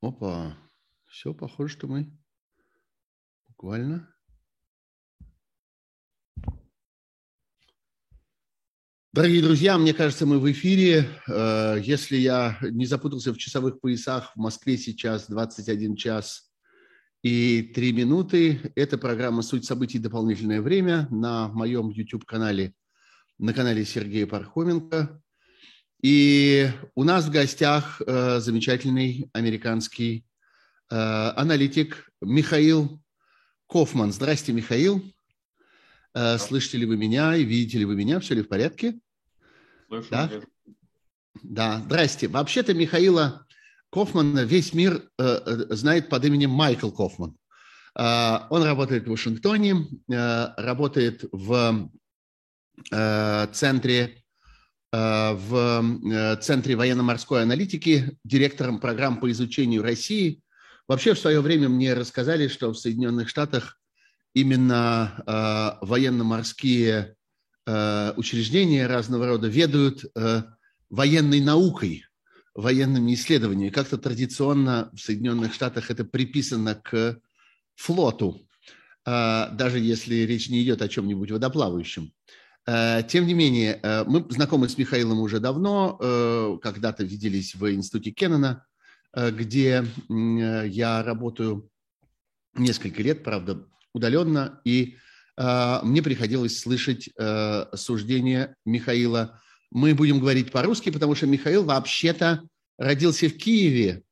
Опа, все похоже, что мы буквально. Дорогие друзья, мне кажется, мы в эфире. Э, если я не запутался в часовых поясах, в Москве сейчас 21 час и 3 минуты. Это программа «Суть событий. Дополнительное время» на моем YouTube-канале, на канале Сергея Пархоменко. И у нас в гостях э, замечательный американский э, аналитик Михаил Кофман. Здрасте, Михаил. Э, слышите ли вы меня и видите ли вы меня? Все ли в порядке? Слышу. Да, да. здрасте. Вообще-то Михаила Кофмана весь мир э, э, знает под именем Майкл Кофман. Э, он работает в Вашингтоне, э, работает в э, центре в э, Центре военно-морской аналитики, директором программ по изучению России. Вообще в свое время мне рассказали, что в Соединенных Штатах именно э, военно-морские учреждения разного рода ведают военной наукой, военными исследованиями. Как-то традиционно в Соединенных Штатах это приписано к флоту, даже если речь не идет о чем-нибудь водоплавающем. Э, тем не менее, э, мы знакомы с Михаилом уже давно, э, когда-то виделись в институте Кеннона, где я работаю несколько лет, правда, удаленно, и мне приходилось слышать суждение Михаила. Мы будем говорить по-русски, потому что Михаил вообще-то родился в Киеве.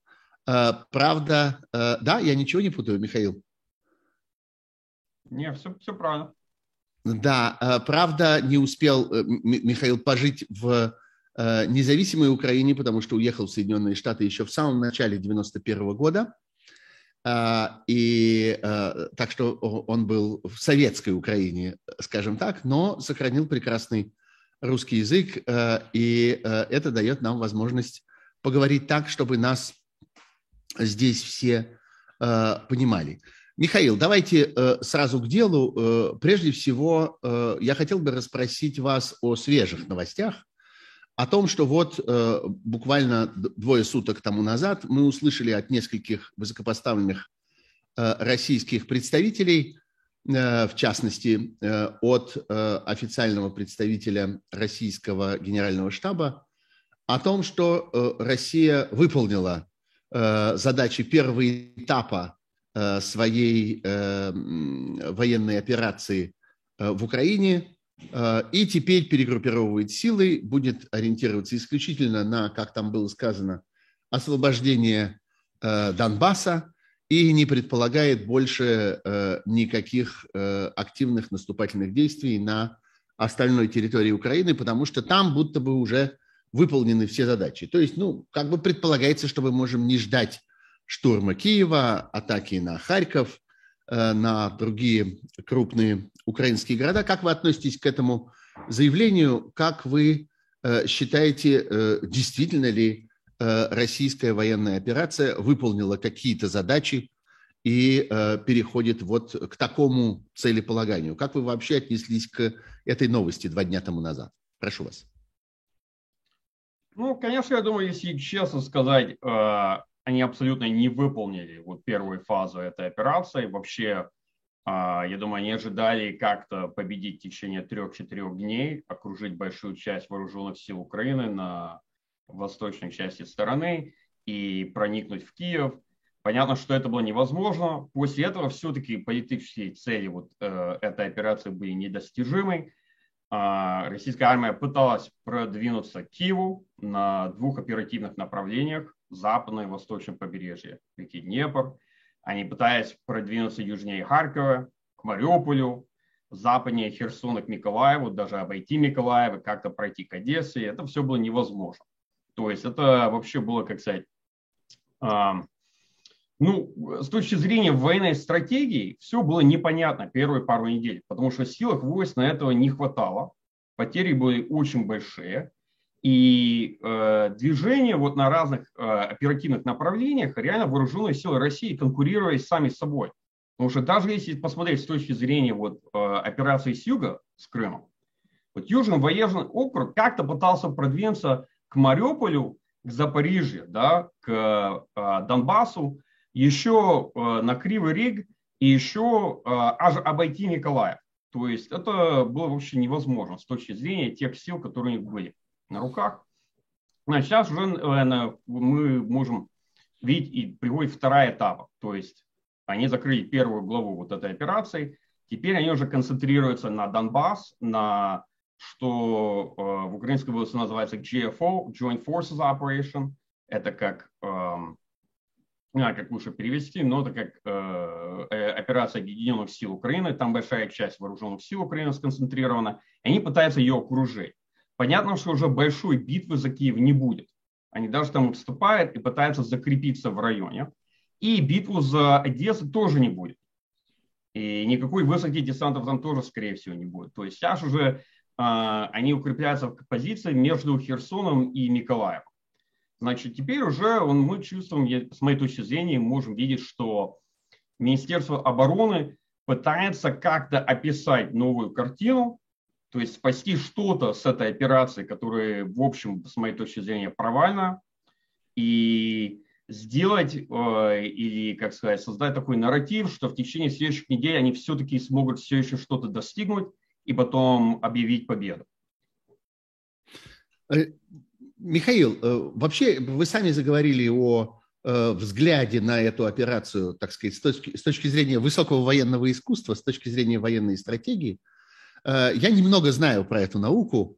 Правда, да, я ничего не путаю, Михаил? Не, все, все правильно. Да, э, правда, не успел э, Михаил пожить в э, независимой Украине, потому что уехал в Соединенные Штаты еще в самом начале 91 года. И так что он был в советской Украине, скажем так, но сохранил прекрасный русский язык, и это дает нам возможность поговорить так, чтобы нас здесь все понимали. Михаил, давайте э, сразу к делу. Э, прежде всего, э, я хотел бы расспросить вас о свежих новостях, о том, что вот э, буквально двое суток тому назад мы услышали от нескольких высокопоставленных э, российских представителей, э, в частности, э, от э, официального представителя российского генерального штаба, о том, что э, Россия выполнила э, задачи первого этапа своей э, военной операции э, в Украине и теперь перегруппировывает силы, будет ориентироваться исключительно на, как там было сказано, освобождение Донбасса и не предполагает больше никаких активных наступательных действий на остальной территории Украины, потому что там будто бы уже выполнены все задачи. То есть, ну, как бы предполагается, что мы можем не ждать штурма Киева, атаки на Харьков, э, на другие крупные украинские города. Как вы относитесь к этому заявлению? Как вы э, считаете, э, действительно ли российская военная операция выполнила какие-то задачи и переходит вот к такому целеполаганию? Как вы вообще отнеслись к этой новости два дня тому назад? Прошу вас. Ну, конечно, я думаю, если честно сказать, они абсолютно не выполнили вот первую фазу этой операции. Вообще, а, я думаю, они ожидали как-то победить в течение трех-четырех дней, окружить большую часть вооруженных сил Украины на восточной части страны и проникнуть в Киев. Понятно, что это было невозможно. После этого все-таки политические цели вот э, этой операции были недостижимы. А, российская армия пыталась продвинуться к Киеву на двух оперативных направлениях западное и восточное побережье реки Днепр. Они пытались продвинуться южнее Харькова, к Мариуполю, западнее Херсона к Николаеву, даже обойти Николаева, как-то пройти к Одессе. Это все было невозможно. То есть это вообще было, как сказать, э, ну, с точки зрения военной стратегии, все было непонятно первые пару недель, потому что силах войск на этого не хватало. Потери были очень большие. И э, движение вот на разных э, оперативных направлениях реально вооруженные силы России конкурировали сами с собой. Потому что даже если посмотреть с точки зрения вот, э, операции с юга, с Крымом, вот Южный военный округ как-то пытался продвинуться к Мариуполю к Запорижью, да, к Донбассу, еще на Кривый Риг и еще аж обойти Николаев. То есть это было вообще невозможно с точки зрения тех сил, которые у них были на руках. А сейчас уже мы можем видеть и приходит вторая этапа. То есть они закрыли первую главу вот этой операции. Теперь они уже концентрируются на Донбасс, на что э, в украинском языке называется GFO, Joint Forces Operation. Это как, э, не знаю, как лучше перевести, но это как э, э, операция Объединенных сил Украины. Там большая часть вооруженных сил Украины сконцентрирована. Они пытаются ее окружить. Понятно, что уже большой битвы за Киев не будет. Они даже там вступают и пытаются закрепиться в районе. И битву за Одессу тоже не будет. И никакой высадки десантов там тоже, скорее всего, не будет. То есть сейчас уже э, они укрепляются в позиции между Херсоном и Николаевым. Значит, теперь уже он, мы чувствуем, с моей точки зрения, можем видеть, что Министерство обороны пытается как-то описать новую картину, то есть спасти что-то с этой операции, которая, в общем, с моей точки зрения, провальна, и сделать э, или, как сказать, создать такой нарратив, что в течение следующих недель они все-таки смогут все еще что-то достигнуть и потом объявить победу. Э, Михаил, э, вообще вы сами заговорили о взгляде на эту операцию, так сказать, с точки, с точки зрения высокого военного искусства, с точки зрения военной стратегии. Я немного знаю про эту науку,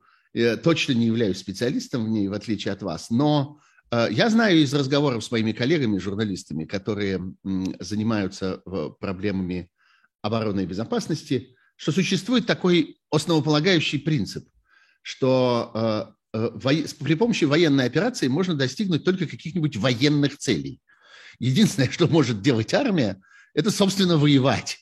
точно не являюсь специалистом в ней, в отличие от вас, но Э, я знаю из разговоров с моими коллегами, журналистами, которые занимаются э, проблемами обороны и безопасности, что существует такой основополагающий принцип, что э, при помощи военной операции можно достигнуть только каких-нибудь военных целей. Единственное, что может делать армия, это, собственно, воевать.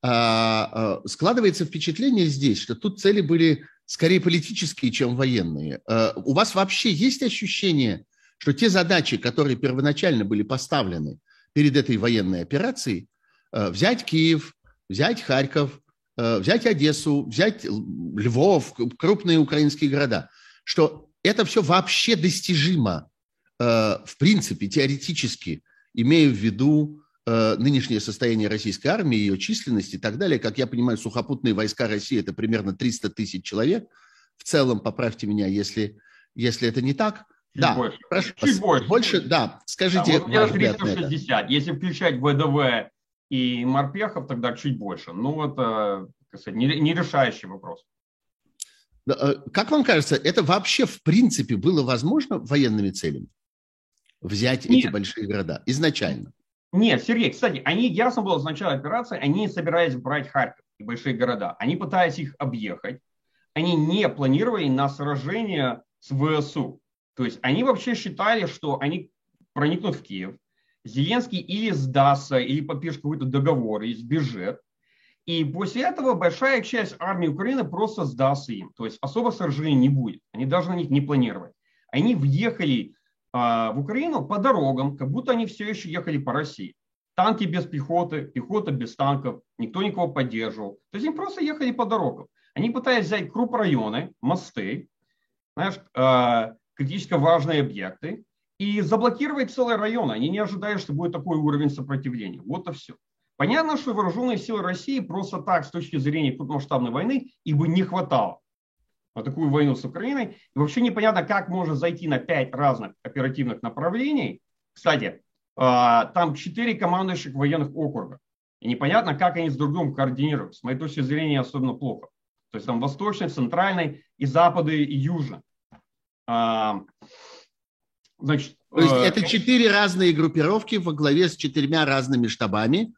А, складывается впечатление здесь, что тут цели были скорее политические, чем военные. У вас вообще есть ощущение, что те задачи, которые первоначально были поставлены перед этой военной операцией, э, взять Киев, взять Харьков, э, взять Одессу, взять Львов, крупные украинские города, что это все вообще достижимо, э, в принципе, теоретически, имея в виду нынешнее состояние российской армии, ее численность и так далее. Как я понимаю, сухопутные войска России – это примерно 300 тысяч человек. В целом, поправьте меня, если, если это не так – Чуть да, больше. Прошу, чуть больше. Больше, да. Скажите. Да, вот я 360. Если включать ВДВ и морпехов, тогда чуть больше. Ну, это, как сказать, нерешающий вопрос. Э, как вам кажется, это вообще в принципе было возможно военными целями? Взять Нет. эти большие города изначально? Нет, Сергей, кстати, они, ясно было с начала операции, они не собирались брать Харьков и большие города. Они пытались их объехать. Они не планировали на сражение с ВСУ. То есть они вообще считали, что они проникнут в Киев, Зеленский или сдастся, или подпишет какой-то договор и сбежит. И после этого большая часть армии Украины просто сдастся им. То есть особо сражений не будет. Они даже на них не планировать. Они въехали в Украину по дорогам, как будто они все еще ехали по России. Танки без пехоты, пехота без танков, никто никого поддерживал. То есть они просто ехали по дорогам. Они пытались взять круп районы, мосты, знаешь, а, критически важные объекты и заблокировать целый район. Они не ожидают, что будет такой уровень сопротивления. Вот и все. Понятно, что вооруженные силы России просто так, с точки зрения крупномасштабной войны, их бы не хватало на такую войну с Украиной. И вообще непонятно, как можно зайти на пять разных оперативных направлений. Кстати, а, там четыре командующих военных округа. И непонятно, как они с друг другом координируют. С моей точки зрения, особенно плохо. То есть там восточный, центральный и запады и южный. А, значит, То есть э, это четыре разные группировки во главе с четырьмя разными штабами,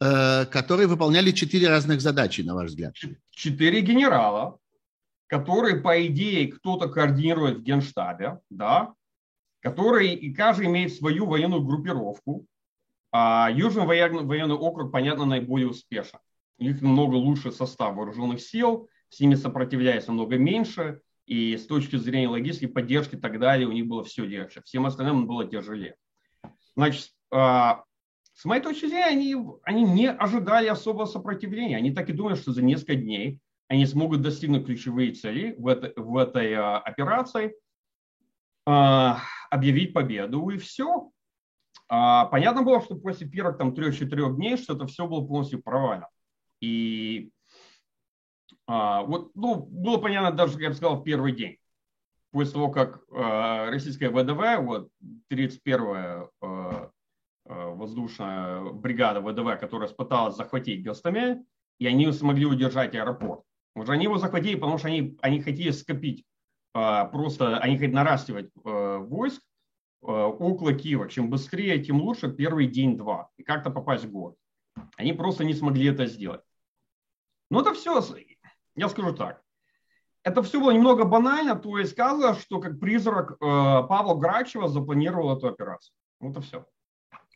э, которые выполняли четыре разных задачи, на ваш взгляд? Четыре генерала, которые, по идее, кто-то координирует в генштабе, да, которые и каждый имеет свою военную группировку. А Южный военный, военный округ, понятно, наиболее успешен. У них намного лучше состав вооруженных сил, с ними сопротивляется намного меньше – и с точки зрения логистики, поддержки и так далее, у них было все легче. Всем остальным было тяжелее. Значит, а, с моей точки зрения, они, они не ожидали особого сопротивления. Они так и думали, что за несколько дней они смогут достигнуть ключевые цели в, это, в этой а, операции. А, объявить победу и все. А, понятно было, что после первых там трех-четырех дней, что это все было полностью провально. И вот, ну, было понятно даже, как я бы сказал, в первый день. После того, как российская ВДВ, вот 31-я а, а, воздушная бригада ВДВ, которая пыталась захватить Гастамель, и они смогли удержать аэропорт. Уже они его захватили, потому что они, они хотели скопить, а, просто они хотели наращивать а, войск а, около Киева. Чем быстрее, тем лучше первый день-два. И как-то попасть в город. Они просто не смогли это сделать. Но это все, я скажу так. Это все было немного банально, то есть сказано, что как призрак Павла Грачева запланировал эту операцию. Вот это все.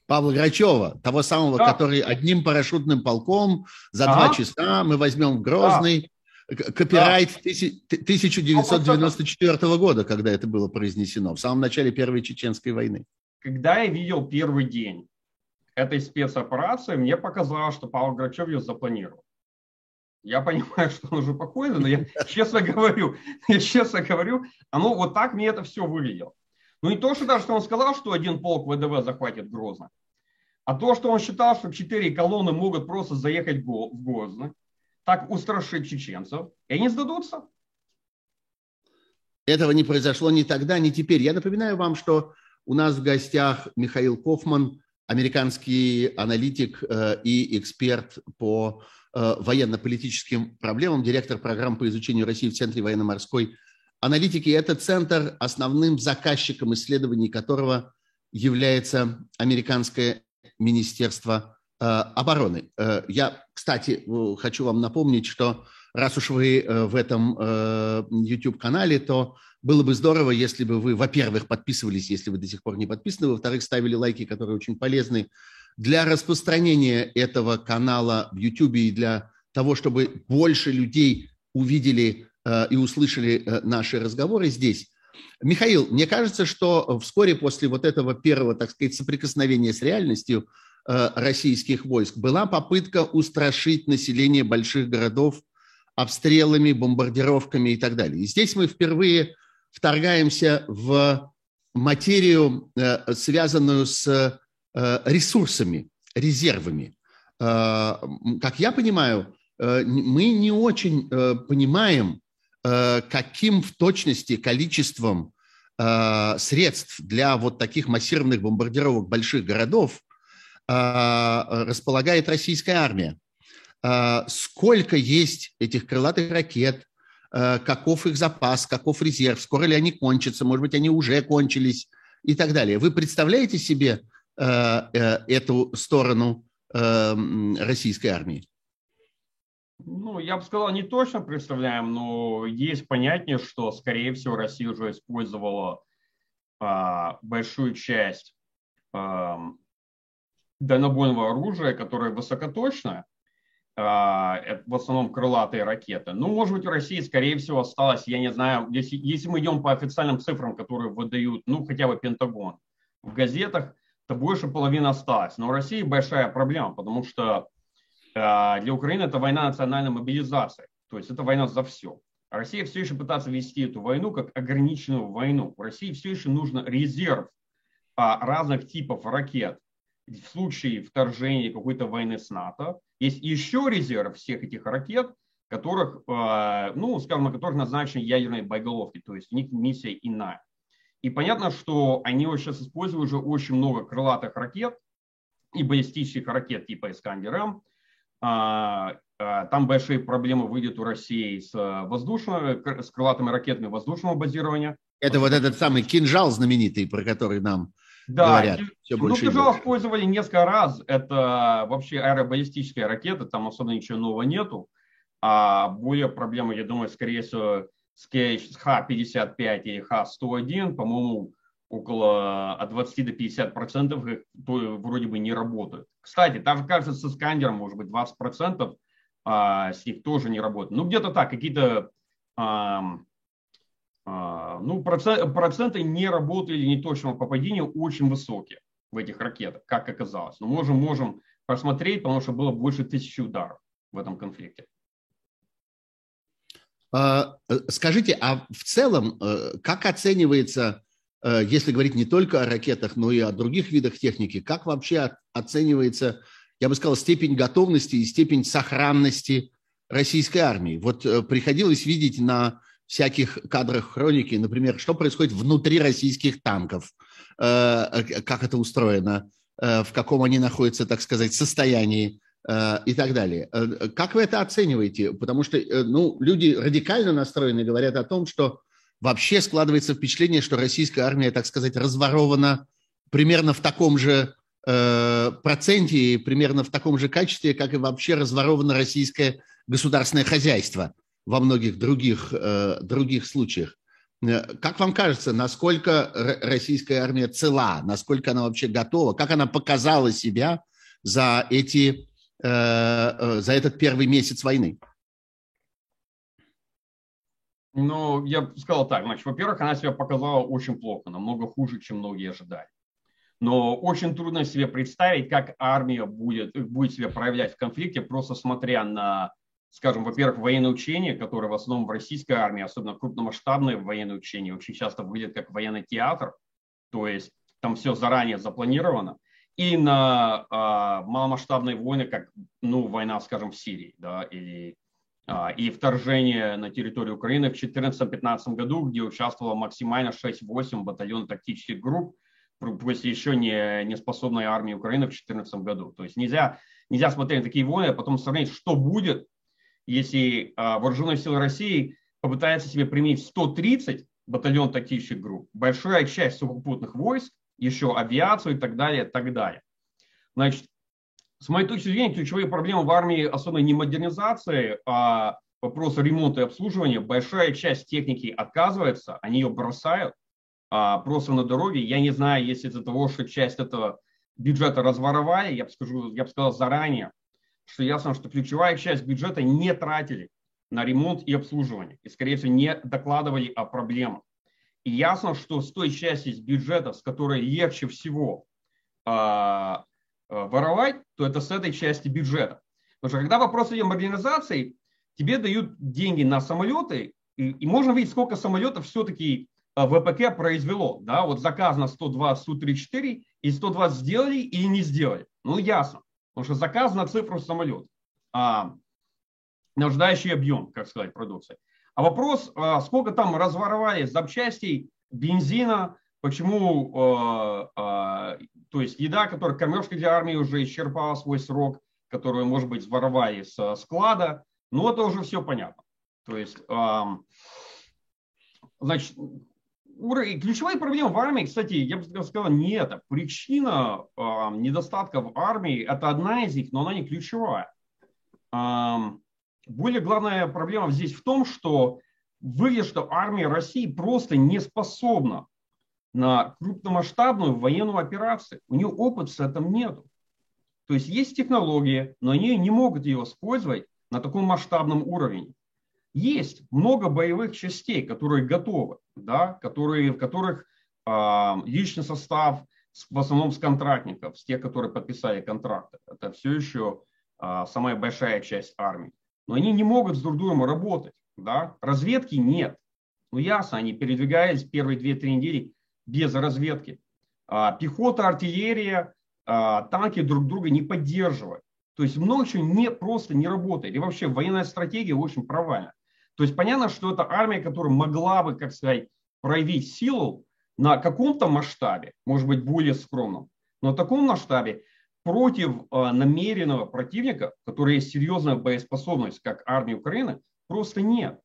Павла Грачева, того самого, да. который одним парашютным полком за ага. два часа мы возьмем в Грозный. Копирайт да. 1994 года, когда это было произнесено, в самом начале Первой Чеченской войны. Когда я видел первый день этой спецоперации, мне показалось, что Павел Грачев ее запланировал. Я понимаю, что он уже покойный, но я честно говорю, я честно говорю, оно вот так мне это все выглядело. Ну и то, что даже что он сказал, что один полк ВДВ захватит Грозно, а то, что он считал, что четыре колонны могут просто заехать в Грозно, так устрашить чеченцев, и они сдадутся. Этого не произошло ни тогда, ни теперь. Я напоминаю вам, что у нас в гостях Михаил Кофман, американский аналитик э, и эксперт по э, военно-политическим проблемам, директор программ по изучению России в Центре военно-морской аналитики – это центр, основным заказчиком исследований которого является американское министерство обороны. Э, я, кстати, хочу вам напомнить, что раз уж вы э, в этом YouTube-канале, то было бы здорово, если бы вы, во-первых, подписывались, если вы до сих пор не подписаны, во-вторых, ставили лайки, которые очень полезны для распространения этого канала в YouTube и для того, чтобы больше людей увидели Э, и услышали э, наши разговоры здесь. Михаил, мне кажется, что вскоре после вот этого первого, так сказать, соприкосновения с реальностью э, российских войск была попытка устрашить население больших городов обстрелами, бомбардировками и так далее. И здесь мы впервые вторгаемся в материю, связанную с ресурсами, резервами. Как я понимаю, мы не очень понимаем, Э, каким в точности количеством э, средств для вот таких массированных бомбардировок больших городов э, располагает российская армия. Сколько есть этих крылатых ракет, каков их запас, каков резерв, скоро ли они кончатся, может быть, они уже кончились и так далее. Вы представляете себе эту сторону российской армии? Ну, я бы сказал, не точно представляем, но есть понятие, что, скорее всего, Россия уже использовала а, большую часть а, дальнобойного оружия, которое высокоточное, а, в основном крылатые ракеты. Ну, может быть, у России, скорее всего, осталось, я не знаю, если, если мы идем по официальным цифрам, которые выдают, ну, хотя бы Пентагон в газетах, то больше половины осталось. Но у России большая проблема, потому что а, для Украины это война национальной мобилизации, то есть это война за все. Россия все еще пытается вести эту войну как ограниченную войну. В России все еще нужен резерв разных типов ракет в случае вторжения какой-то войны с НАТО. Есть еще резерв всех этих ракет, которых, а, ну, скажем, на которых назначены ядерные боеголовки, то есть у них миссия иная. И понятно, что они вот сейчас используют уже очень много крылатых ракет и баллистических ракет типа Искандер-М, а, а, там большие проблемы выйдет у России с воздушными, с крылатыми ракетами воздушного базирования. Это вот этот самый кинжал знаменитый, про который нам да, говорят. Все ну, кинжал использовали несколько раз. Это вообще аэробаллистическая ракета, там особо ничего нового нету. А более проблемы, я думаю, скорее всего, с Х-55 или Х-101, по-моему, около от 20 до 50 процентов их вроде бы не работают. Кстати, даже кажется со сканером, может быть, 20 процентов а, с них тоже не работает. Ну, где-то так, какие-то а, ну, процент, проценты не работы или неточного попадения очень высокие в этих ракетах, как оказалось. Но можем, можем посмотреть, потому что было больше тысячи ударов в этом конфликте. А, э, скажите, а в целом, э, как оценивается если говорить не только о ракетах, но и о других видах техники, как вообще оценивается, я бы сказал, степень готовности и степень сохранности российской армии? Вот приходилось видеть на всяких кадрах хроники, например, что происходит внутри российских танков, как это устроено, в каком они находятся, так сказать, состоянии Э, и так далее. Э, как вы это оцениваете? Потому что э, ну, люди радикально настроены говорят о том, что вообще складывается впечатление, что российская армия, так сказать, разворована примерно в таком же э, проценте, примерно в таком же качестве, как и вообще разворовано российское государственное хозяйство во многих других, э, других случаях. Как вам кажется, насколько российская армия цела, насколько она вообще готова, как она показала себя за эти Э, э, за этот первый месяц войны? Ну, я бы сказал так. Значит, во-первых, она себя показала очень плохо, намного хуже, чем многие ожидали. Но очень трудно себе представить, как армия будет, будет себя проявлять в конфликте, просто смотря на, скажем, во-первых, военные учения, которые в основном в российской армии, особенно крупномасштабные военные учения, очень часто выглядят как военный театр, то есть там все заранее запланировано и на а, маломасштабные войны, как ну, война, скажем, в Сирии, да, или а, и вторжение на территорию Украины в 2014-2015 году, где участвовало максимально 6-8 батальонов тактических групп, пусть еще не, не способной армии Украины в 2014 году. То есть нельзя, нельзя смотреть на такие войны, а потом сравнить, что будет, если а, вооруженные силы России попытаются себе применить 130 батальон тактических групп, большая часть сухопутных войск, еще авиацию и так далее, и так далее. Значит, с моей точки зрения, ключевые проблемы в армии особенно не модернизации, а вопрос ремонта и обслуживания. Большая часть техники отказывается, они ее бросают а, просто на дороге. Я не знаю, если из-за того, что часть этого бюджета разворовали, я бы, скажу, я бы сказал заранее, что ясно, что ключевая часть бюджета не тратили на ремонт и обслуживание. И, скорее всего, не докладывали о проблемах. И ясно, что с той части из бюджета, с которой легче всего а, воровать, то это с этой части бюджета. Потому что когда вопрос идет о модернизации, тебе дают деньги на самолеты, и, и можно видеть, сколько самолетов все-таки а, ВПК произвело. Да? Вот заказано 120 Су-34, и 120 сделали или не сделали. Ну, ясно. Потому что заказ на цифру самолет. А, нуждающий объем, как сказать, продукции. А вопрос, а, сколько там разворовали запчастей, бензина, почему, а, а, то есть еда, которая кормежка для армии уже исчерпала свой срок, которую, может быть, своровали с склада, ну, это уже все понятно. То есть, значит, ключевая проблема в армии, кстати, я бы сказал, не это. Причина недостатка в армии, это одна из них, но она не ключевая. Более главная проблема здесь в том, что выглядит, что армия России просто не способна на крупномасштабную военную операцию. У нее опыта с этим нет. То есть есть технологии, но они не могут ее использовать на таком масштабном уровне. Есть много боевых частей, которые готовы, да, которые, в которых э, личный состав в основном с контрактников, с тех, которые подписали контракты. Это все еще э, самая большая часть армии но они не могут с друг другом работать. Да? Разведки нет. Ну ясно, они передвигались первые 2-3 недели без разведки. А, пехота, артиллерия, а, танки друг друга не поддерживают. То есть много чего не, просто не работает. И вообще военная стратегия очень провальна. То есть понятно, что это армия, которая могла бы, как сказать, проявить силу на каком-то масштабе, может быть, более скромном, но в таком масштабе, против э, намеренного противника, который есть серьезная боеспособность, как армия Украины, просто нет.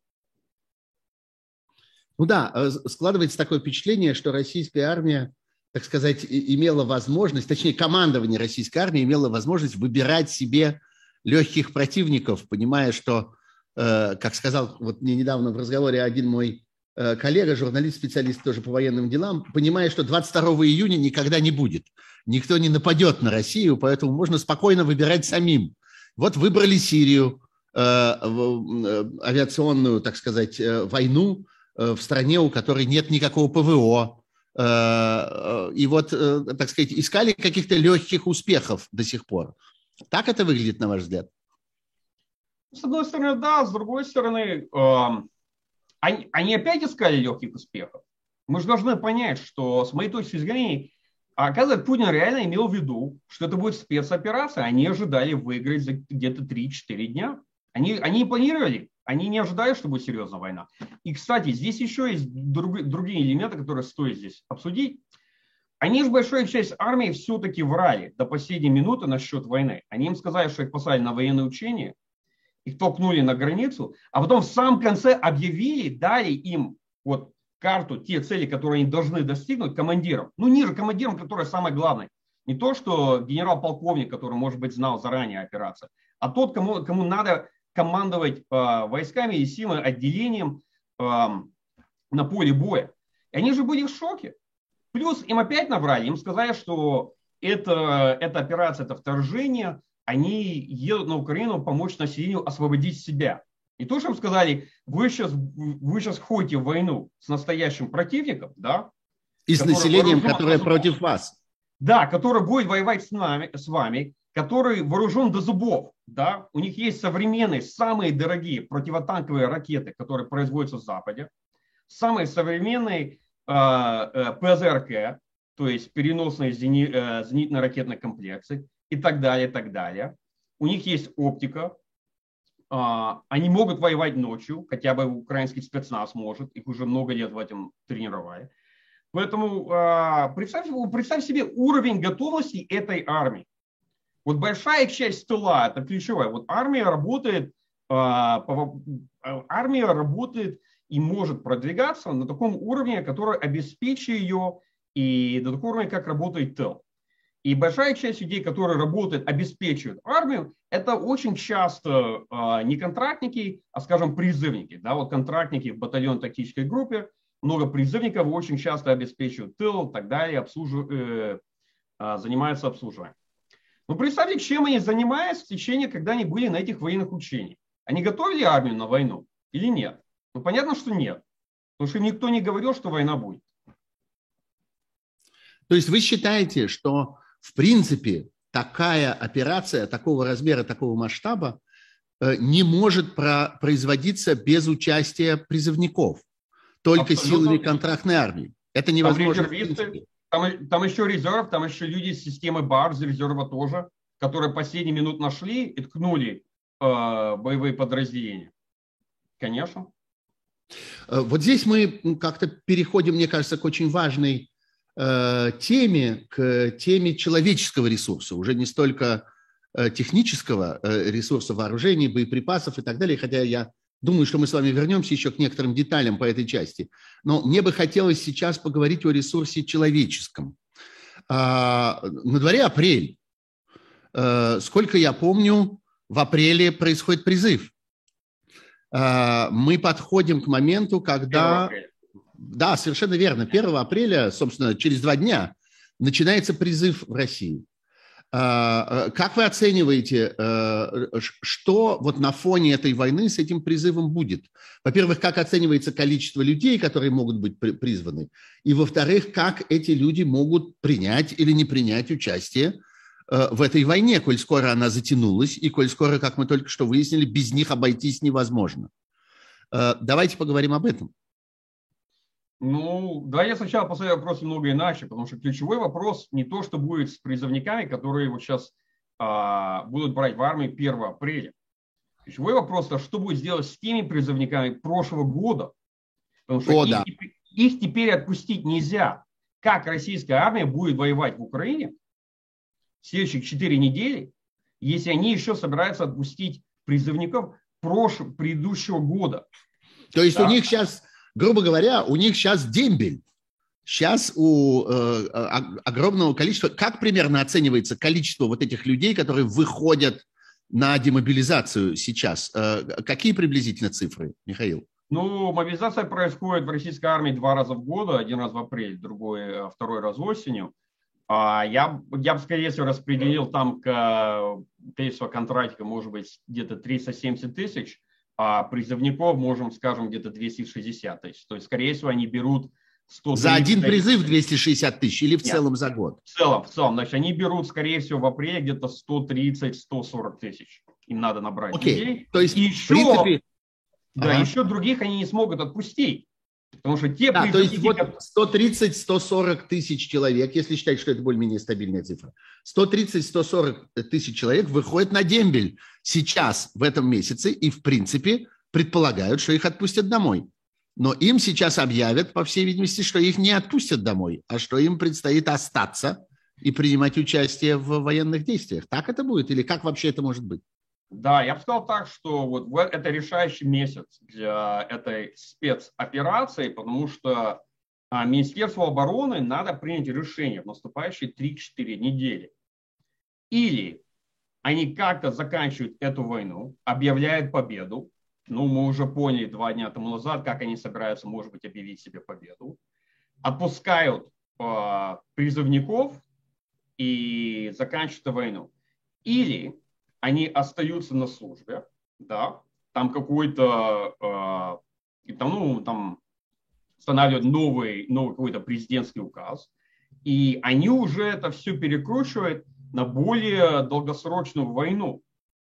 Ну да, э, складывается такое впечатление, что российская армия, так сказать, имела возможность, точнее, командование российской армии имело возможность выбирать себе легких противников, понимая, что, как сказал вот мне недавно в разговоре один мой коллега, журналист, специалист тоже по военным делам, понимая, что 22 июня никогда не будет никто не нападет на Россию, поэтому можно спокойно выбирать самим. Вот выбрали Сирию, э, э, авиационную, так сказать, э, войну в стране, у которой нет никакого ПВО. И вот, так сказать, искали каких-то легких успехов до сих пор. Так это выглядит, на ваш взгляд? С одной стороны, да, с другой стороны, эм, они, они опять искали легких успехов. Мы же должны понять, что с моей точки зрения, оказывается, Путин реально имел в виду, что это будет спецоперация. Они ожидали выиграть за где-то 3-4 дня. Они, они не планировали, они не ожидали, что будет серьезная война. И, кстати, здесь еще есть друг, другие элементы, которые стоит здесь обсудить. Они же большая часть армии все-таки врали до последней минуты насчет войны. Они им сказали, что их послали на военные учения, их толкнули на границу, а потом в самом конце объявили, дали им вот карту, те цели, которые они должны достигнуть командирам. Ну, ниже командирам, которые самое главное. Не то, что генерал-полковник, который, может быть, знал заранее операцию, а тот, кому, кому надо командовать э, войсками и силой, отделением э, на поле боя. И они же были в шоке. Плюс им опять набрали, им сказали, что это, эта операция, это вторжение, они едут на Украину помочь населению освободить себя. И то, что им сказали, вы сейчас, вы сейчас ходите в войну с настоящим противником, да? И с населением, которое против вас. Да, который будет воевать с, нами, с вами, который вооружен до зубов, да, у них есть современные, самые дорогие противотанковые ракеты, которые производятся в Западе, самые современные э, э, ПЗРК, то есть переносные зени, э, зенитно-ракетные комплексы и так далее, и так далее. У них есть оптика, э, они могут воевать ночью, хотя бы украинский спецназ может, их уже много лет в этом тренировали. Поэтому э, представь, представь себе уровень готовности этой армии. Вот большая часть тыла, это ключевая. Вот армия работает, а, армия работает и может продвигаться на таком уровне, который обеспечит ее и до такого уровня, как работает тыл. И большая часть людей, которые работают, обеспечивают армию, это очень часто э, не контрактники, а, скажем, призывники. Да, вот контрактники в батальон тактической группе, много призывников очень часто обеспечивают тыл и так далее, обслужив... э, э, занимаются обслуживанием. Ну, представьте, чем они занимались в течение, когда они были на этих военных учениях. Они готовили армию на войну или нет? Ну, понятно, что нет. Потому что никто не говорил, что война будет. То есть вы считаете, что в принципе такая операция такого размера, такого масштаба э, не может про производиться без участия призывников, только Абсолютно. силами контрактной армии. Это невозможно. Там там, там еще резерв, там еще люди из системы БАР, из резерва тоже, которые последний минут нашли и ткнули э, боевые подразделения. Конечно. Э, вот здесь мы как-то переходим, мне кажется, к очень важной теме, к теме человеческого ресурса, уже не столько э, технического э, ресурса вооружений, боеприпасов и так далее, хотя я Думаю, что мы с вами вернемся еще к некоторым деталям по этой части. Но мне бы хотелось сейчас поговорить о ресурсе человеческом. А, на дворе апрель. Сколько я помню, в апреле происходит призыв. Мы подходим к моменту, когда... Да, совершенно верно. 1 апреля, собственно, через два дня начинается призыв в России. А, э, как вы оцениваете, э, что вот на фоне этой войны с этим призывом будет? Во-первых, как оценивается количество людей, которые могут быть призваны? И, во-вторых, как эти люди могут принять или не принять участие в этой войне, коль скоро она затянулась, и коль скоро, как мы только что выяснили, без них обойтись невозможно. Давайте поговорим об этом. Ну, да, я сначала поставлю вопрос немного иначе, потому что ключевой вопрос не то, что будет с призывниками, которые вот сейчас а, будут брать в армию 1 апреля. Ключевой вопрос, а что будет сделать с теми призывниками прошлого года? Потому что О, их, да. их теперь отпустить нельзя. Как российская армия будет воевать в Украине в следующих 4 недели, если они еще собираются отпустить призывников прошлого, предыдущего года? То есть да? у них сейчас грубо говоря, у них сейчас дембель. Сейчас у э, огромного количества, как примерно оценивается количество вот этих людей, которые выходят на демобилизацию сейчас? Э, какие приблизительно цифры, Михаил? Ну, мобилизация происходит в российской армии два раза в год, один раз в апреле, другой, э, второй раз осенью. А я, я бы, скорее всего, распределил там количество контрактиков, может быть, где-то 370 тысяч – а призывников можем, скажем, где-то 260 тысяч. То есть, скорее всего, они берут 100 За один призыв 260 тысяч или в Нет, целом за год? В целом, в целом. Значит, они берут, скорее всего, в апреле где-то 130-140 тысяч. Им надо набрать Окей. людей. То есть, И еще, принципе... Да, ага. еще других они не смогут отпустить. Потому что те да, то есть вот 130-140 тысяч человек, если считать, что это более-менее стабильная цифра, 130-140 тысяч человек выходят на дембель сейчас, в этом месяце, и, в принципе, предполагают, что их отпустят домой. Но им сейчас объявят, по всей видимости, что их не отпустят домой, а что им предстоит остаться и принимать участие в военных действиях. Так это будет или как вообще это может быть? Да, я бы сказал так, что вот это решающий месяц для этой спецоперации, потому что а, Министерству обороны надо принять решение в наступающие 3-4 недели. Или они как-то заканчивают эту войну, объявляют победу. Ну, мы уже поняли два дня тому назад, как они собираются, может быть, объявить себе победу. Отпускают э, призывников и заканчивают войну. Или они остаются на службе, да, там какой-то, э, там, ну, там устанавливают новый, новый какой-то президентский указ, и они уже это все перекручивают на более долгосрочную войну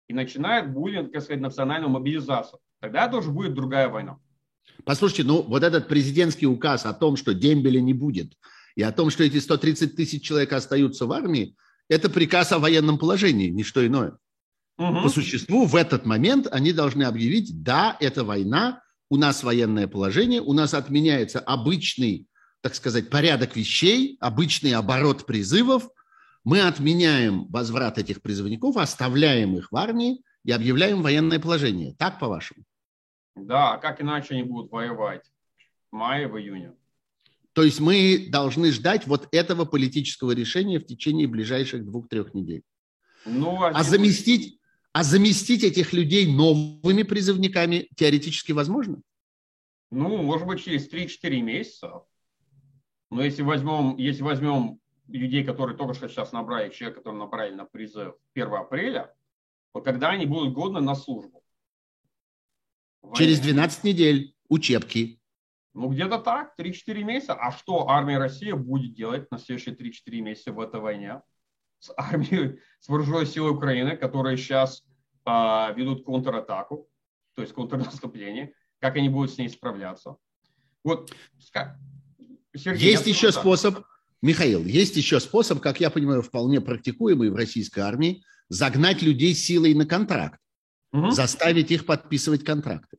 и начинают более, так сказать, национальную мобилизацию. Тогда тоже будет другая война. Послушайте, ну вот этот президентский указ о том, что дембеля не будет, и о том, что эти 130 тысяч человек остаются в армии, это приказ о военном положении, не что иное. Угу. По существу в этот момент они должны объявить, да, это война, у нас военное положение, у нас отменяется обычный, так сказать, порядок вещей, обычный оборот призывов, мы отменяем возврат этих призывников, оставляем их в армии и объявляем военное положение. Так, по-вашему? Да, а как иначе они будут воевать в мае, в июне? То есть мы должны ждать вот этого политического решения в течение ближайших двух-трех недель. Ну, а, а заместить, а заместить этих людей новыми призывниками теоретически возможно? Ну, может быть, через 3-4 месяца. Но если возьмем, если возьмем людей, которые только что сейчас набрали, человек, который набрали на призыв 1 апреля, вот когда они будут годны на службу? Через 12 недель учебки. Ну, где-то так, 3-4 месяца. А что армия России будет делать на следующие 3-4 месяца в этой войне? С армией, с вооруженной силой Украины, которые сейчас а, ведут контратаку, то есть контрнаступление, как они будут с ней справляться. Вот, Сергей, есть еще так. способ, Михаил, есть еще способ, как я понимаю, вполне практикуемый в российской армии, загнать людей силой на контракт, угу. заставить их подписывать контракты.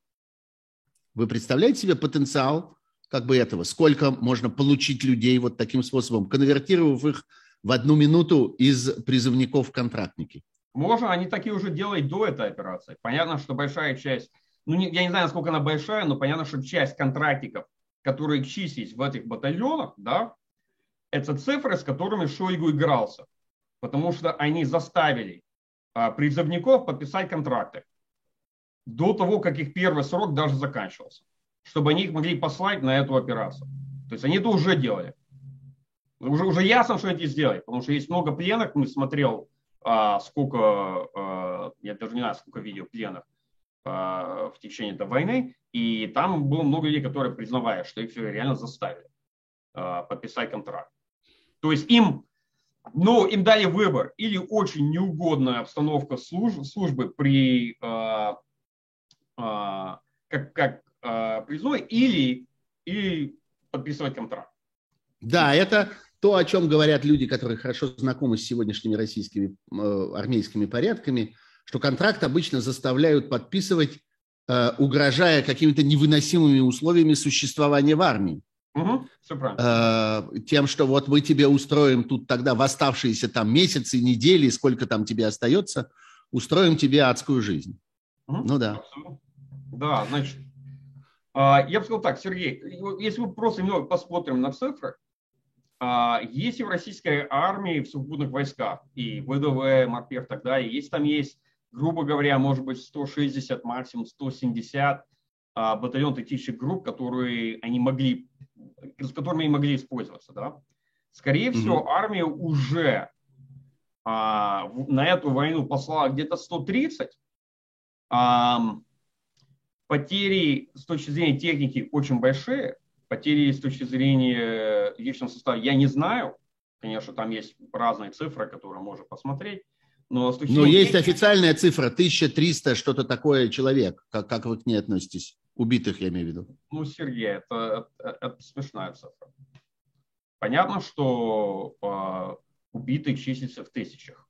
Вы представляете себе потенциал как бы этого? Сколько можно получить людей вот таким способом, конвертировав их в одну минуту из призывников контрактники? Можно, они такие уже делают до этой операции. Понятно, что большая часть, ну не, я не знаю, насколько она большая, но понятно, что часть контрактиков, которые числились в этих батальонах, да, это цифры, с которыми Шойгу игрался. Потому что они заставили а, призывников подписать контракты до того, как их первый срок даже заканчивался, чтобы они их могли послать на эту операцию. То есть они это уже делали. Уже, уже ясно, что это сделать, потому что есть много пленных, мы смотрел, а, сколько, а, я даже не знаю, сколько видео пленных а, в течение этой войны, и там было много людей, которые признавали, что их реально заставили а, подписать контракт. То есть им, ну, им дали выбор, или очень неугодная обстановка служб, службы при, а, а, как, как а, призной, или, или подписывать контракт. Да, это то, о чем говорят люди, которые хорошо знакомы с сегодняшними российскими э, армейскими порядками, что контракт обычно заставляют подписывать, э, угрожая какими-то невыносимыми условиями существования в армии. Угу. Э, тем, что вот мы тебе устроим тут тогда в оставшиеся там месяцы, недели, сколько там тебе остается, устроим тебе адскую жизнь. Угу, ну да. Да, значит, а, я бы сказал так, Сергей, если мы просто немного посмотрим на цифры, а, есть и в российской армии, в сухопутных войсках, и ВДВ, МАПЕФ и так далее, есть там есть, грубо говоря, может быть 160, максимум 170 а, батальон тактических групп, которые они могли, с которыми они могли использоваться. Да? Скорее mm-hmm. всего, армия уже а, на эту войну послала где-то 130. А, потери с точки зрения техники очень большие, Потери с точки зрения личного состава я не знаю. Конечно, там есть разные цифры, которые можно посмотреть. Но, но есть техники... официальная цифра, 1300, что-то такое человек. Как, как вы к ней относитесь? Убитых, я имею в виду. Ну, Сергей, это, это, это смешная цифра. Понятно, что э, убитых числится в тысячах.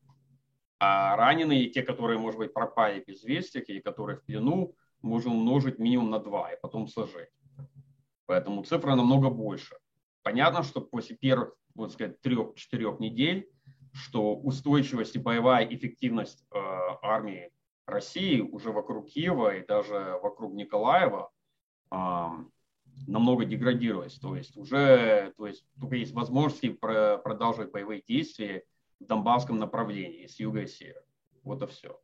А раненые, те, которые, может быть, пропали без вести, или которые в плену, можно умножить минимум на два и потом сложить. Поэтому цифра намного больше. Понятно, что после первых, вот сказать, трех-четырех недель, что устойчивость и боевая эффективность э, армии России уже вокруг Киева и даже вокруг Николаева э, намного деградировалась. То есть уже то есть, только есть возможности про, продолжить боевые действия в Донбасском направлении с юга и севера. Вот и все.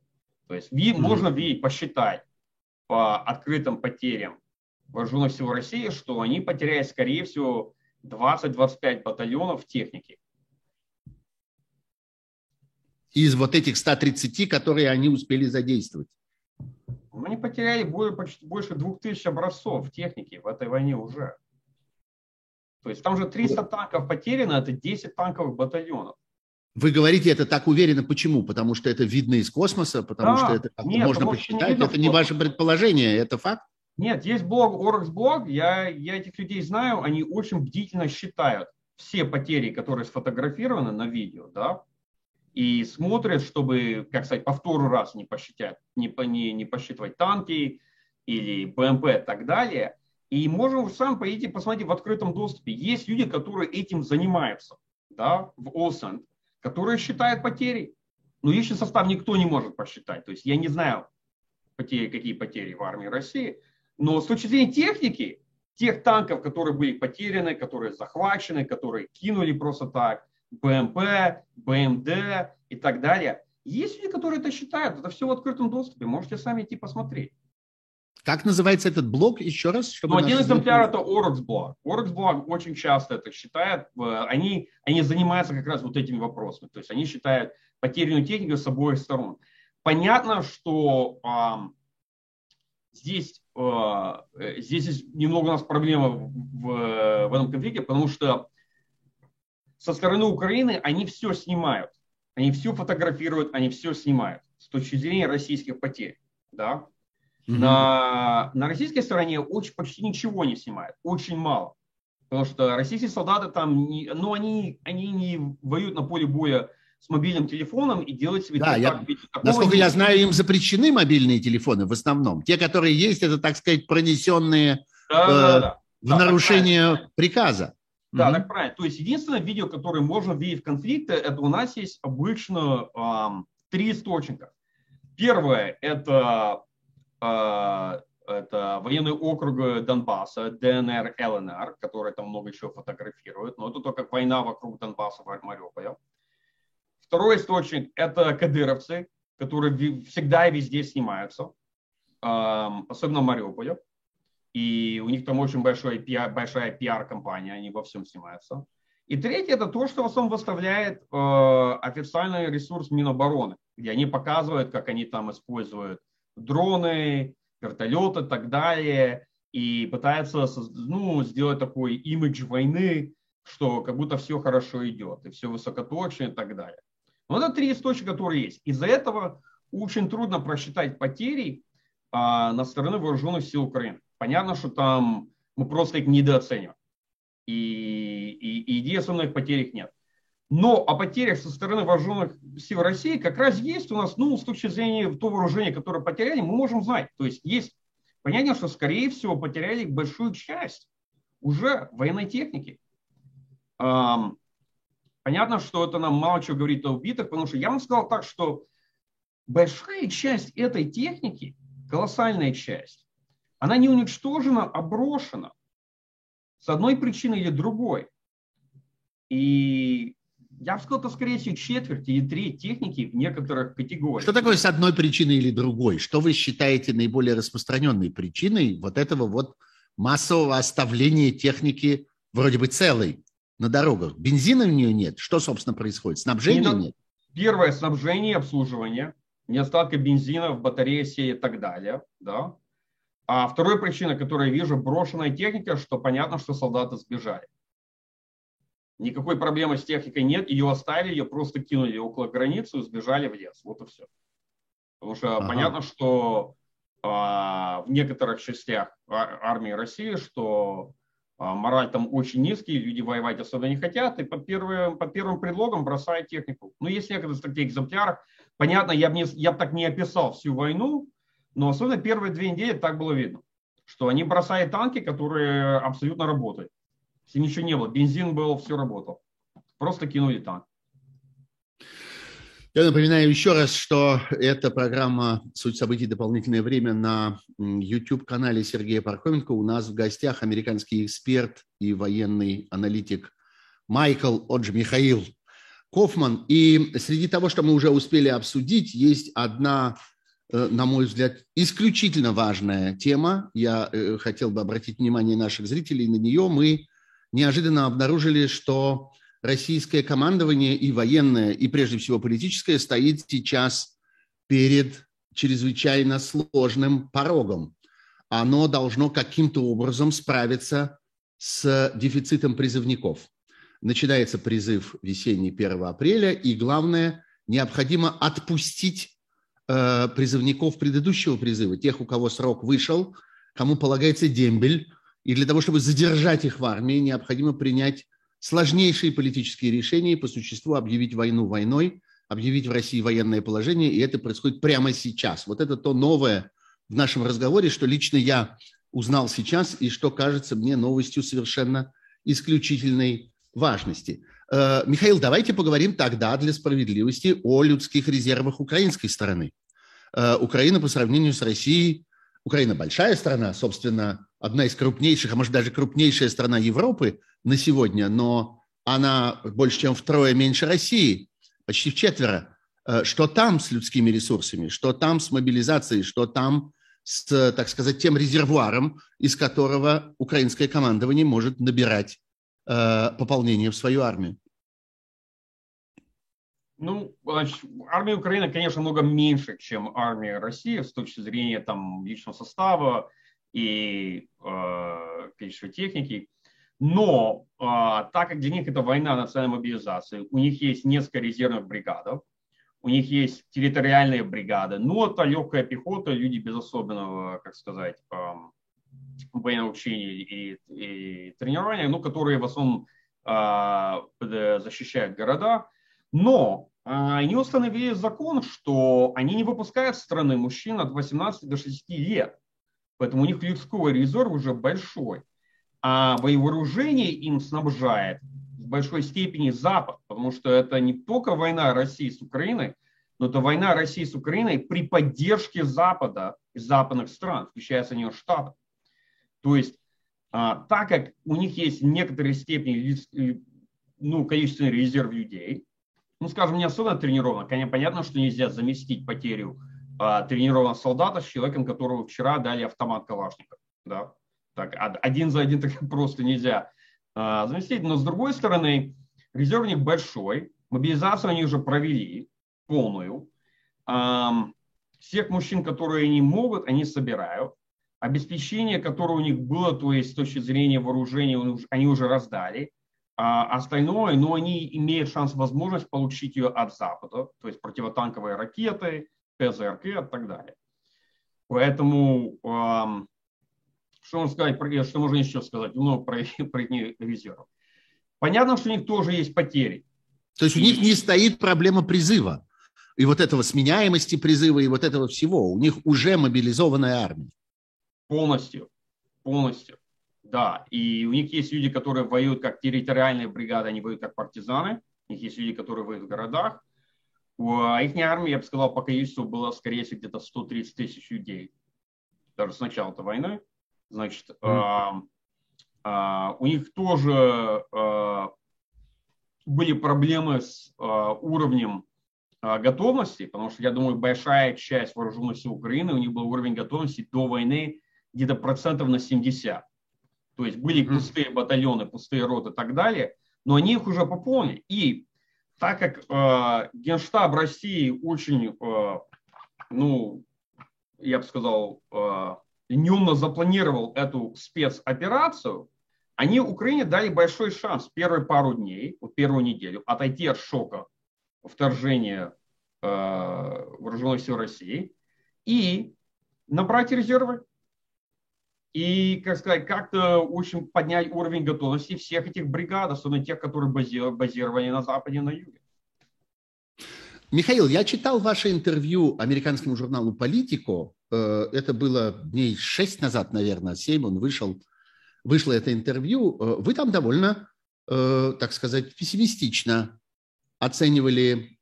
То есть ви, mm-hmm. можно видеть, посчитать по открытым потерям вооруженных сил России, что они потеряют, скорее всего, 20-25 батальонов техники. Из вот этих 130, которые они успели задействовать. Ну, они потеряли почти больше 2000 образцов техники в этой войне уже. То есть там же 300 танков потеряно, это 10 танковых батальонов. Вы говорите это так уверенно, почему? Потому что это видно из космоса, потому да, что это нет, можно посчитать, это не ваше предположение, это факт? Нет, есть блог, Орекс блог, я, я этих людей знаю, они очень бдительно считают все потери, которые сфотографированы на видео, да, и смотрят, чтобы, как сказать, по второй раз не посчитать, не, не, не посчитывать танки или БМП и так далее. И можем сам пойти посмотреть в открытом доступе. Есть люди, которые этим занимаются, да, в ОСАН, которые считают потери. Но личный состав никто не может посчитать. То есть я не знаю, потери, какие потери в армии России. Но с точки зрения техники, тех танков, которые были потеряны, которые захвачены, которые кинули просто так, БМП, БМД и так далее, есть люди, которые это считают. Это все в открытом доступе. Можете сами идти посмотреть. Как называется этот блог еще раз? Чтобы ну, один экземпляр это Oryx блог. Oryx блог очень часто это считает. Они, они занимаются как раз вот этими вопросами. То есть они считают потерянную технику с обоих сторон. Понятно, что э, здесь здесь есть немного у нас проблема в, в, в этом конфликте, потому что со стороны Украины они все снимают. Они все фотографируют, они все снимают с точки зрения российских потерь. Да? Mm-hmm. На, на российской стороне очень, почти ничего не снимают, очень мало. Потому что российские солдаты там, не, ну, они, они не воюют на поле боя с мобильным телефоном и делать себе... Да, я, насколько я знаю, им запрещены мобильные телефоны в основном. Те, которые есть, это, так сказать, пронесенные да, э, да, да. в да, нарушение приказа. Да, угу. так правильно. То есть единственное видео, которое можно видеть в конфликте, это у нас есть обычно эм, три источника. Первое – это, э, это военный округ Донбасса, ДНР, ЛНР, который там много чего фотографирует, но это только война вокруг Донбасса, Мариуполя. Второй источник – это кадыровцы, которые всегда и везде снимаются, особенно в Мариуполе. И у них там очень большой, большая пиар-компания, они во всем снимаются. И третье – это то, что в основном выставляет э, официальный ресурс Минобороны, где они показывают, как они там используют дроны, вертолеты и так далее, и пытаются ну, сделать такой имидж войны, что как будто все хорошо идет, и все высокоточно и так далее. Вот это три источника, которые есть. Из-за этого очень трудно просчитать потери а, на стороне вооруженных сил Украины. Понятно, что там мы просто их недооцениваем. И, и, и идеи основных потерях нет. Но о потерях со стороны вооруженных сил России как раз есть у нас, ну, с точки зрения то вооружение, которое потеряли, мы можем знать. То есть есть понятие, что, скорее всего, потеряли большую часть уже военной техники. Понятно, что это нам мало чего говорит о убитых, потому что я вам сказал так, что большая часть этой техники, колоссальная часть, она не уничтожена, а брошена. С одной причиной или другой. И я бы сказал, это скорее всего четверть или треть техники в некоторых категориях. Что такое с одной причиной или другой? Что вы считаете наиболее распространенной причиной вот этого вот массового оставления техники вроде бы целой? На дорогах. Бензина в нее нет. Что, собственно, происходит? Снабжения нет? Первое – снабжение обслуживание. Недостатка бензина в батарее и так далее. Да? А вторая причина, которую я вижу, брошенная техника, что понятно, что солдаты сбежали. Никакой проблемы с техникой нет, ее оставили, ее просто кинули около границы и сбежали в лес. Вот и все. Потому что ага. понятно, что в некоторых частях армии России, что мораль там очень низкий, люди воевать особо не хотят, и под, первым, под первым предлогом бросают технику. Ну, есть некоторые таких экземплярах. Понятно, я бы, не, я бы так не описал всю войну, но особенно первые две недели так было видно, что они бросают танки, которые абсолютно работают. Если ничего не было, бензин был, все работало. Просто кинули танк. Я напоминаю еще раз, что эта программа «Суть событий. Дополнительное время» на YouTube-канале Сергея Пархоменко. У нас в гостях американский эксперт и военный аналитик Майкл, он же Михаил Кофман. И среди того, что мы уже успели обсудить, есть одна, э, на мой взгляд, исключительно важная тема. Я э, хотел бы обратить внимание наших зрителей на нее. Мы неожиданно обнаружили, что российское командование и военное, и прежде всего политическое стоит сейчас перед чрезвычайно сложным порогом. Оно должно каким-то образом справиться с дефицитом призывников. Начинается призыв весенний 1 апреля, и главное, необходимо отпустить э, призывников предыдущего призыва, тех, у кого срок вышел, кому полагается дембель, и для того, чтобы задержать их в армии, необходимо принять сложнейшие политические решения по существу объявить войну войной, объявить в России военное положение, и это происходит прямо сейчас. Вот это то новое в нашем разговоре, что лично я узнал сейчас и что кажется мне новостью совершенно исключительной важности. Э, Михаил, давайте поговорим тогда для справедливости о людских резервах украинской стороны. Э, Украина по сравнению с Россией, Украина большая страна, собственно, одна из крупнейших, а может даже крупнейшая страна Европы, на сегодня, но она больше, чем втрое меньше России, почти в четверо. Э, что там с людскими ресурсами, что там с мобилизацией, что там с, так сказать, тем резервуаром, из которого украинское командование может набирать э, пополнение в свою армию? Ну, армия Украины, конечно, много меньше, чем армия России с точки зрения там, личного состава и э, количества техники. Но а, так как для них это война национальной мобилизации, у них есть несколько резервных бригадов, у них есть территориальные бригады, но это легкая пехота, люди без особенного, как сказать, военного учения и, и тренирования, ну, которые в основном а, защищают города. Но а, они установили закон, что они не выпускают страны мужчин от 18 до 60 лет. Поэтому у них людской резерв уже большой а вооружение им снабжает в большой степени Запад, потому что это не только война России с Украиной, но это война России с Украиной при поддержке Запада и западных стран, включая Соединенных Штатов. То есть, а, так как у них есть в некоторой степени ну, количественный резерв людей, ну, скажем, не особо тренировано, конечно, понятно, что нельзя заместить потерю тренированного солдата с человеком, которого вчера дали автомат Калашников. Да? Так, один за один так просто нельзя а, заместить. Но с другой стороны, резерв у них большой, мобилизацию они уже провели полную. Всех мужчин, которые не могут, они собирают. Обеспечение, которое у них было, то есть с точки зрения вооружения, они уже раздали. А остальное, но они имеют шанс, возможность получить ее от Запада, то есть противотанковые ракеты, ПЗРК и так далее. Поэтому что можно сказать, что можно еще сказать много про, про их резервов? Понятно, что у них тоже есть потери. То есть у них не стоит проблема призыва и вот этого сменяемости призыва и вот этого всего. У них уже мобилизованная армия. Полностью, полностью, да. И у них есть люди, которые воюют как территориальные бригады, они воюют как партизаны. У них есть люди, которые воюют в городах. А их армия, я бы сказал, по количеству было, скорее всего, где-то 130 тысяч людей. Даже с начала этой войны. Значит, mm. а, у них тоже а, были проблемы с а, уровнем а, готовности, потому что, я думаю, большая часть вооруженных сил Украины, у них был уровень готовности до войны где-то процентов на 70. То есть были пустые батальоны, пустые роты и так далее, но они их уже пополнили. И так как э, Генштаб России очень, э, ну, я бы сказал, э, неумно запланировал эту спецоперацию, они Украине дали большой шанс первые пару дней, первую неделю, отойти от шока вторжения э, вооруженных сил России и набрать резервы и, как сказать, как-то очень поднять уровень готовности всех этих бригад, особенно тех, которые базированы на Западе и на Юге. Михаил, я читал ваше интервью американскому журналу «Политико». Э, это было дней шесть назад, наверное, семь, он вышел, вышло это интервью. Э, вы там довольно, э, так сказать, пессимистично оценивали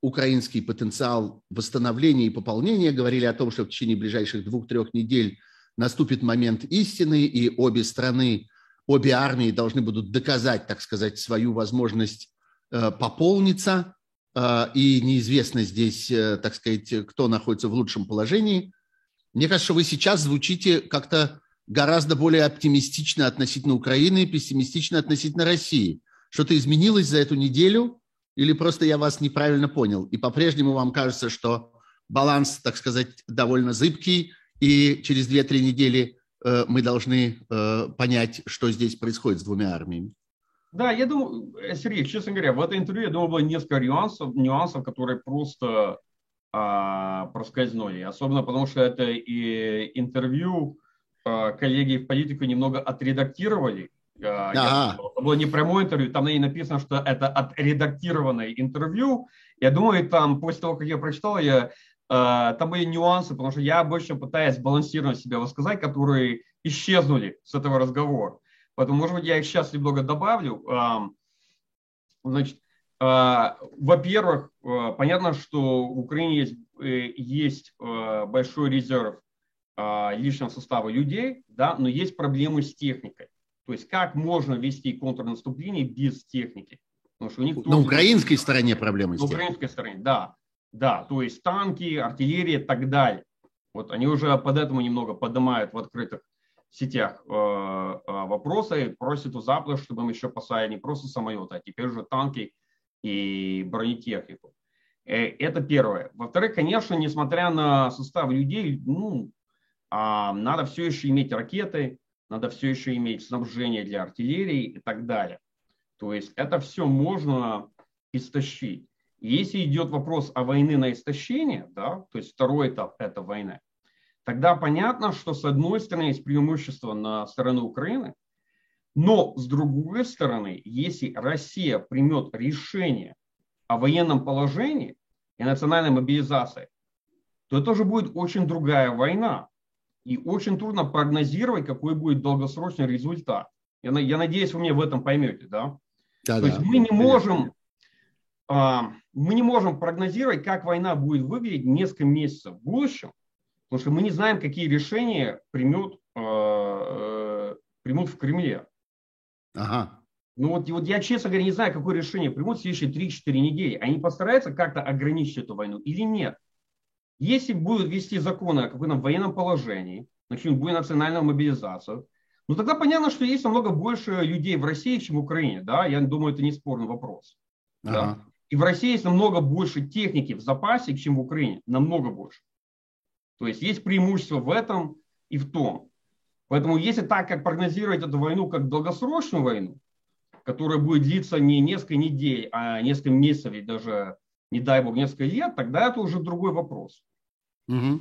украинский потенциал восстановления и пополнения, говорили о том, что в течение ближайших двух-трех недель наступит момент истины, и обе страны, обе армии должны будут доказать, так сказать, свою возможность пополниться – а, и неизвестно здесь, э, так сказать, кто находится в лучшем положении. Мне кажется, что вы сейчас звучите как-то гораздо более оптимистично относительно Украины и пессимистично относительно России. Что-то изменилось за эту неделю или просто я вас неправильно понял? И по-прежнему вам кажется, что баланс, так сказать, довольно зыбкий, и через 2-3 недели э, мы должны э, понять, что здесь происходит с двумя армиями? Да, я думаю, э, Сергей, честно говоря, в этом интервью, я думаю, было несколько нюансов, нюансов которые просто а, проскользнули. Особенно потому, что это и интервью а, коллеги в политику немного отредактировали. А, ага. Это было не прямое интервью, там и написано, что это отредактированное интервью. Я думаю, там после того, как я прочитал, я, там были нюансы, потому что я обычно пытаюсь балансированно себя высказать, которые исчезнули с этого разговора. Поэтому, может быть, я их сейчас немного добавлю. Значит, а, во-первых, а, понятно, что в Украине есть, э, есть большой резерв личного состава людей, да, но есть проблемы с техникой. То есть как можно вести контрнаступление без техники? Потому что у них на украинской стороне проблемы с На украинской стороне, да. Да, то есть танки, артиллерия и так далее. Вот они уже под этому немного поднимают в открытых сетях э, э, вопросы, просят у Запада, чтобы им еще послали не просто самолеты, а теперь уже танки и бронетехнику. Э, это первое. Во-вторых, конечно, несмотря на состав людей, ну, а, надо все еще иметь ракеты, надо все еще иметь снабжение для артиллерии и так далее. То есть это все можно истощить. Если идет вопрос о войне на истощение, да, то есть второй этап – это война, тогда понятно, что с одной стороны есть преимущество на сторону Украины, но с другой стороны, если Россия примет решение о военном положении и национальной мобилизации, то это уже будет очень другая война. И очень трудно прогнозировать, какой будет долгосрочный результат. Я, я надеюсь, вы меня в этом поймете, да? да То да, есть мы не можем мы не можем прогнозировать, как война будет выглядеть несколько месяцев в будущем, Потому что мы не знаем, какие решения примут, э, э, примут в Кремле. Ага. Ну вот, вот я, честно говоря, не знаю, какое решение примут в следующие 3-4 недели. Они постараются как-то ограничить эту войну или нет? Если будут вести законы о каком-то военном положении, начнут будет национальную мобилизацию, ну тогда понятно, что есть намного больше людей в России, чем в Украине. Да? Я думаю, это не спорный вопрос. Ага. Да? И в России есть намного больше техники в запасе, чем в Украине. Намного больше. То есть есть преимущество в этом и в том. Поэтому если так, как прогнозировать эту войну как долгосрочную войну, которая будет длиться не несколько недель, а несколько месяцев и даже, не дай бог, несколько лет, тогда это уже другой вопрос. Угу.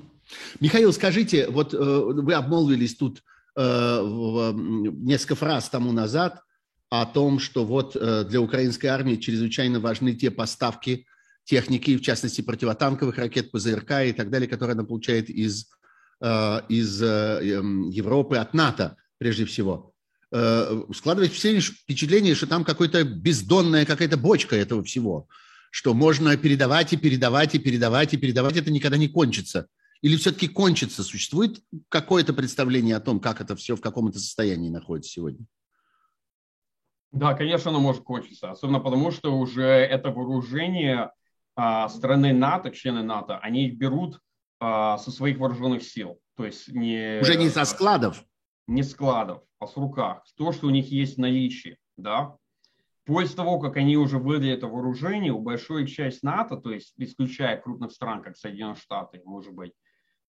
Михаил, скажите, вот э, вы обмолвились тут э, в, несколько фраз тому назад о том, что вот э, для украинской армии чрезвычайно важны те поставки, техники, в частности противотанковых ракет, ПЗРК и так далее, которые она получает из, э, из э, эм, Европы, от НАТО прежде всего. Складывается впечатление, что там какая-то бездонная какая-то бочка этого всего, что можно передавать и передавать и передавать и передавать, это никогда не кончится. Или все-таки кончится? Существует какое-то представление о том, как это все в каком то состоянии находится сегодня? Да, конечно, оно может кончиться, особенно потому, что уже это вооружение а, страны НАТО, члены НАТО, они их берут а, со своих вооруженных сил. То есть не, Уже не со складов? Не складов, а с руках. То, что у них есть наличие. Да? После того, как они уже выдали это вооружение, у большой части НАТО, то есть исключая крупных стран, как Соединенные Штаты, может быть,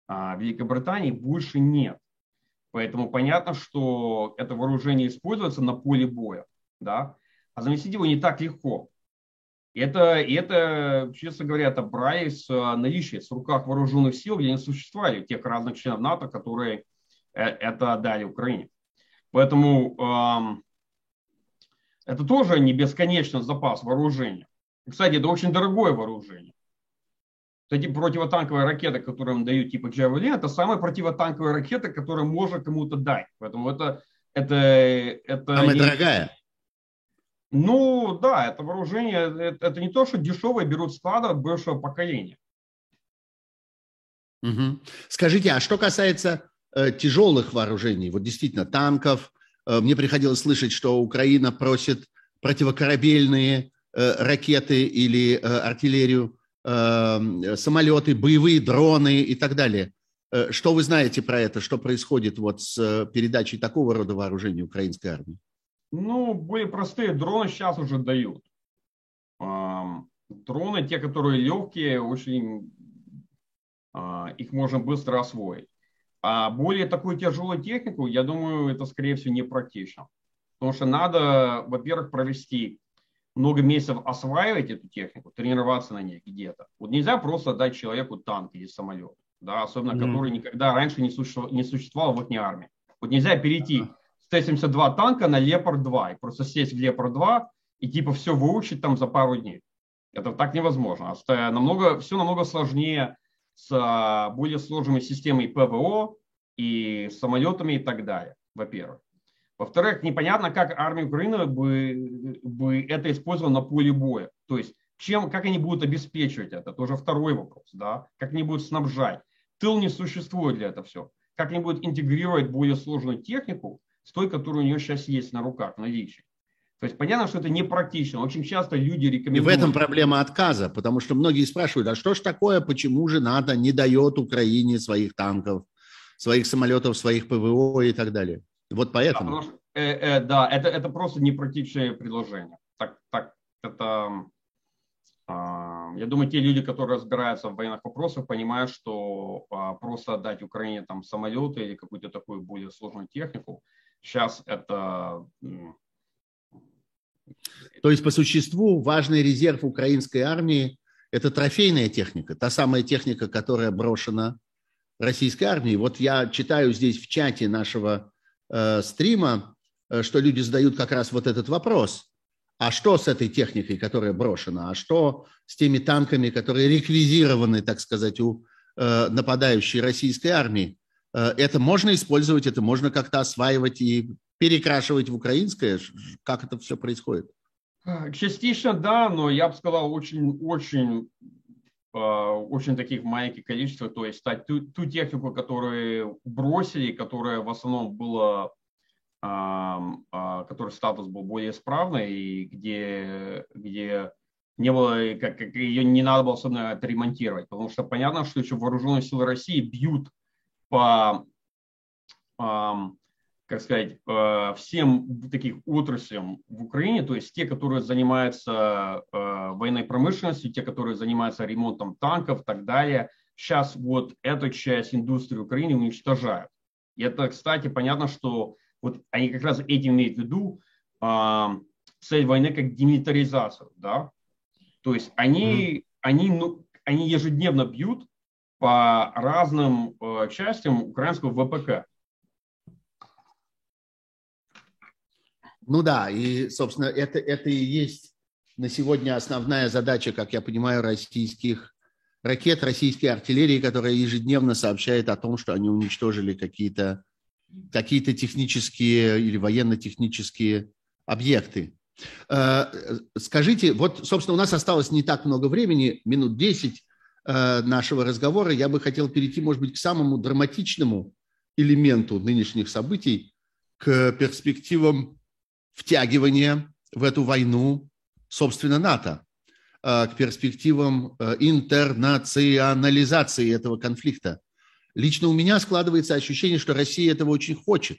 а, Великобритании, больше нет. Поэтому понятно, что это вооружение используется на поле боя. Да? А заместить его не так легко. Это, это, честно говоря, это брали с наличия, с руках вооруженных сил, где не существовали тех разных членов НАТО, которые э, это дали Украине. Поэтому эм, это тоже не бесконечный запас вооружения. Кстати, это очень дорогое вооружение. Эти противотанковые ракеты, которые им дают типа Javelin, это самая противотанковая ракета, которую можно кому-то дать. Поэтому это... это, это самая не... дорогая. Ну да, это вооружение, это, это не то, что дешевые берут склады от бывшего поколения. Угу. Скажите, а что касается э, тяжелых вооружений, вот действительно танков, э, мне приходилось слышать, что Украина просит противокорабельные э, ракеты или э, артиллерию, э, самолеты, боевые дроны и так далее. Э, что вы знаете про это? Что происходит вот с э, передачей такого рода вооружений украинской армии? Ну, более простые дроны сейчас уже дают. Дроны, те, которые легкие, очень а, их можно быстро освоить. А более такую тяжелую технику, я думаю, это, скорее всего, не практично. Потому что надо, во-первых, провести много месяцев осваивать эту технику, тренироваться на ней где-то. Вот нельзя просто дать человеку танк или самолет, да, особенно mm-hmm. который никогда раньше не существовал, не существовал в их армии. Вот нельзя перейти Т-72 танка на Лепард-2 и просто сесть в Лепард-2 и типа все выучить там за пару дней. Это так невозможно. Намного, все намного сложнее с а, более сложными системой ПВО и самолетами и так далее, во-первых. Во-вторых, непонятно, как армия Украины бы, бы это использовала на поле боя. То есть, чем, как они будут обеспечивать это, это уже второй вопрос. Да? Как они будут снабжать. Тыл не существует для этого все. Как они будут интегрировать более сложную технику с той, которая у нее сейчас есть на руках, на наличии. То есть понятно, что это непрактично. Очень часто люди рекомендуют... И в этом проблема отказа, потому что многие спрашивают, а что ж такое, почему же НАТО не дает Украине своих танков, своих самолетов, своих ПВО и так далее. Вот поэтому. Да, что, э, э, да это, это просто непрактичное предложение. Так, так, это, э, я думаю, те люди, которые разбираются в военных вопросах, понимают, что э, просто отдать Украине там самолеты или какую-то такую более сложную технику, сейчас это... То есть, по существу, важный резерв украинской армии – это трофейная техника, та самая техника, которая брошена российской армией. Вот я читаю здесь в чате нашего э, стрима, э, что люди задают как раз вот этот вопрос. А что с этой техникой, которая брошена? А что с теми танками, которые реквизированы, так сказать, у э, нападающей российской армии? Э, это можно использовать, это можно как-то осваивать и перекрашивать в украинское? Как это все происходит? Частично да, но я бы сказал очень, очень, э, очень таких маленьких количествах. То есть ту, ту технику, которую бросили, которая в основном была, который статус был более исправный и где, где не было, как, как ее не надо было особенно отремонтировать, потому что понятно, что еще вооруженные силы России бьют по, как сказать, э, всем таких отраслям в Украине, то есть те, которые занимаются э, военной промышленностью, те, которые занимаются ремонтом танков и так далее, сейчас вот эту часть индустрии Украины уничтожают. И это, кстати, понятно, что вот они как раз этим имеют в виду цель войны как демилитаризацию, да, то есть они, mm-hmm. они, ну, они ежедневно бьют по разным э, частям украинского ВПК. Ну да, и, собственно, это, это и есть на сегодня основная задача, как я понимаю, российских ракет, российской артиллерии, которая ежедневно сообщает о том, что они уничтожили какие-то какие технические или военно-технические объекты. Э, скажите, вот, собственно, у нас осталось не так много времени, минут 10, Э, нашего разговора я бы хотел перейти, может быть, к самому драматичному элементу нынешних событий, к перспективам втягивания в эту войну, собственно, НАТО, э, к перспективам э, интернационализации этого конфликта. Лично у меня складывается ощущение, что Россия этого очень хочет.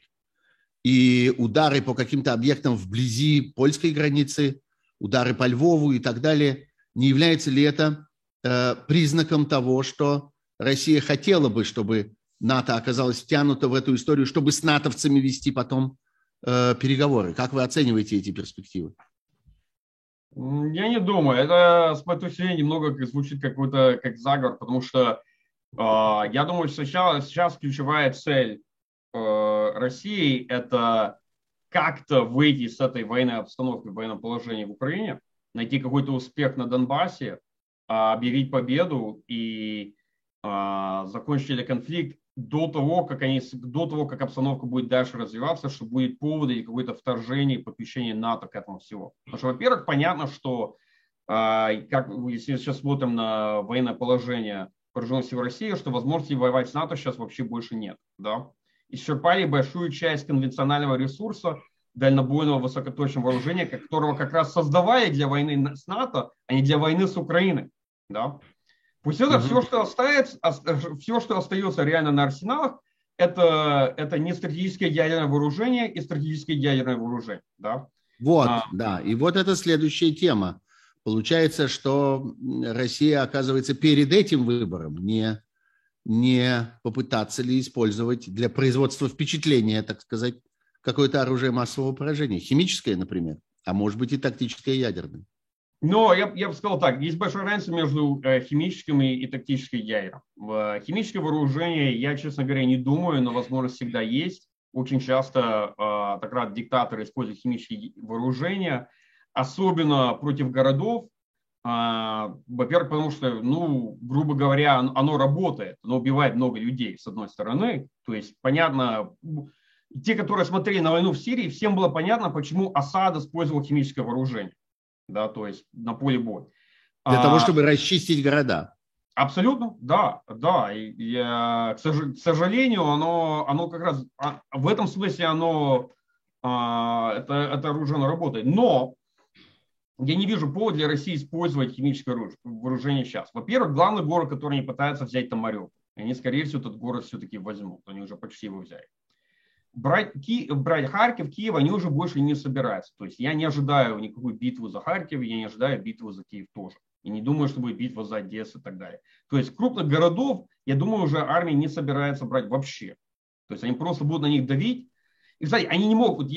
И удары по каким-то объектам вблизи польской границы, удары по Львову и так далее, не является ли это Э, признаком того, что Россия хотела бы, чтобы НАТО оказалось втянуто в эту историю, чтобы с натовцами вести потом э, переговоры. Как вы оцениваете эти перспективы? Я не думаю. Это с моей точки зрения немного звучит какой-то как заговор, потому что э, я думаю, что сейчас, сейчас ключевая цель э, России – это как-то выйти с этой военной обстановки, военного положения в Украине, найти какой-то успех на Донбассе, э, объявить победу и закончить этот конфликт до того, как они, до того, как обстановка будет дальше развиваться, что будет повод или какое-то вторжение, подключение НАТО к этому всего. Потому что, во-первых, понятно, что э, как, если сейчас смотрим на военное положение вооруженных сил России, что возможности воевать с НАТО сейчас вообще больше нет. Да? Исчерпали большую часть конвенционального ресурса дальнобойного высокоточного вооружения, которого как раз создавали для войны с НАТО, а не для войны с Украиной. Да? Пусть это все, что остается, все, что остается реально на арсеналах, это, это не стратегическое ядерное вооружение и стратегическое ядерное вооружение. Да? Вот, а, да. И вот это следующая тема. Получается, что Россия оказывается перед этим выбором не, не попытаться ли использовать для производства впечатления, так сказать, какое-то оружие массового поражения. Химическое, например, а может быть и тактическое ядерное. Но я, я бы сказал так, есть большая разница между э, химическим и, тактическим ядером. В химическое вооружение, я, честно говоря, не думаю, но возможность всегда есть. Очень часто э, так раз диктаторы используют химические вооружения, особенно против городов. Э, во-первых, потому что, ну, грубо говоря, оно работает, оно убивает много людей, с одной стороны. То есть, понятно, те, которые смотрели на войну в Сирии, всем было понятно, почему Асад использовал химическое вооружение да, то есть на поле боя. Для а, того, чтобы расчистить города. Абсолютно, да, да. И, и, к сожалению, оно, оно как раз а, в этом смысле оно а, это, это оружие оно работает. Но я не вижу повода для России использовать химическое оружие, вооружение сейчас. Во-первых, главный город, который они пытаются взять, это Мариуполь. Они, скорее всего, этот город все-таки возьмут. Они уже почти его взяли брать, Ки, брать Харьков, Киев они уже больше не собираются. То есть я не ожидаю никакой битвы за Харьков, я не ожидаю битвы за Киев тоже. И не думаю, что будет битва за Одессу и так далее. То есть крупных городов, я думаю, уже армия не собирается брать вообще. То есть они просто будут на них давить. И, кстати, они не могут...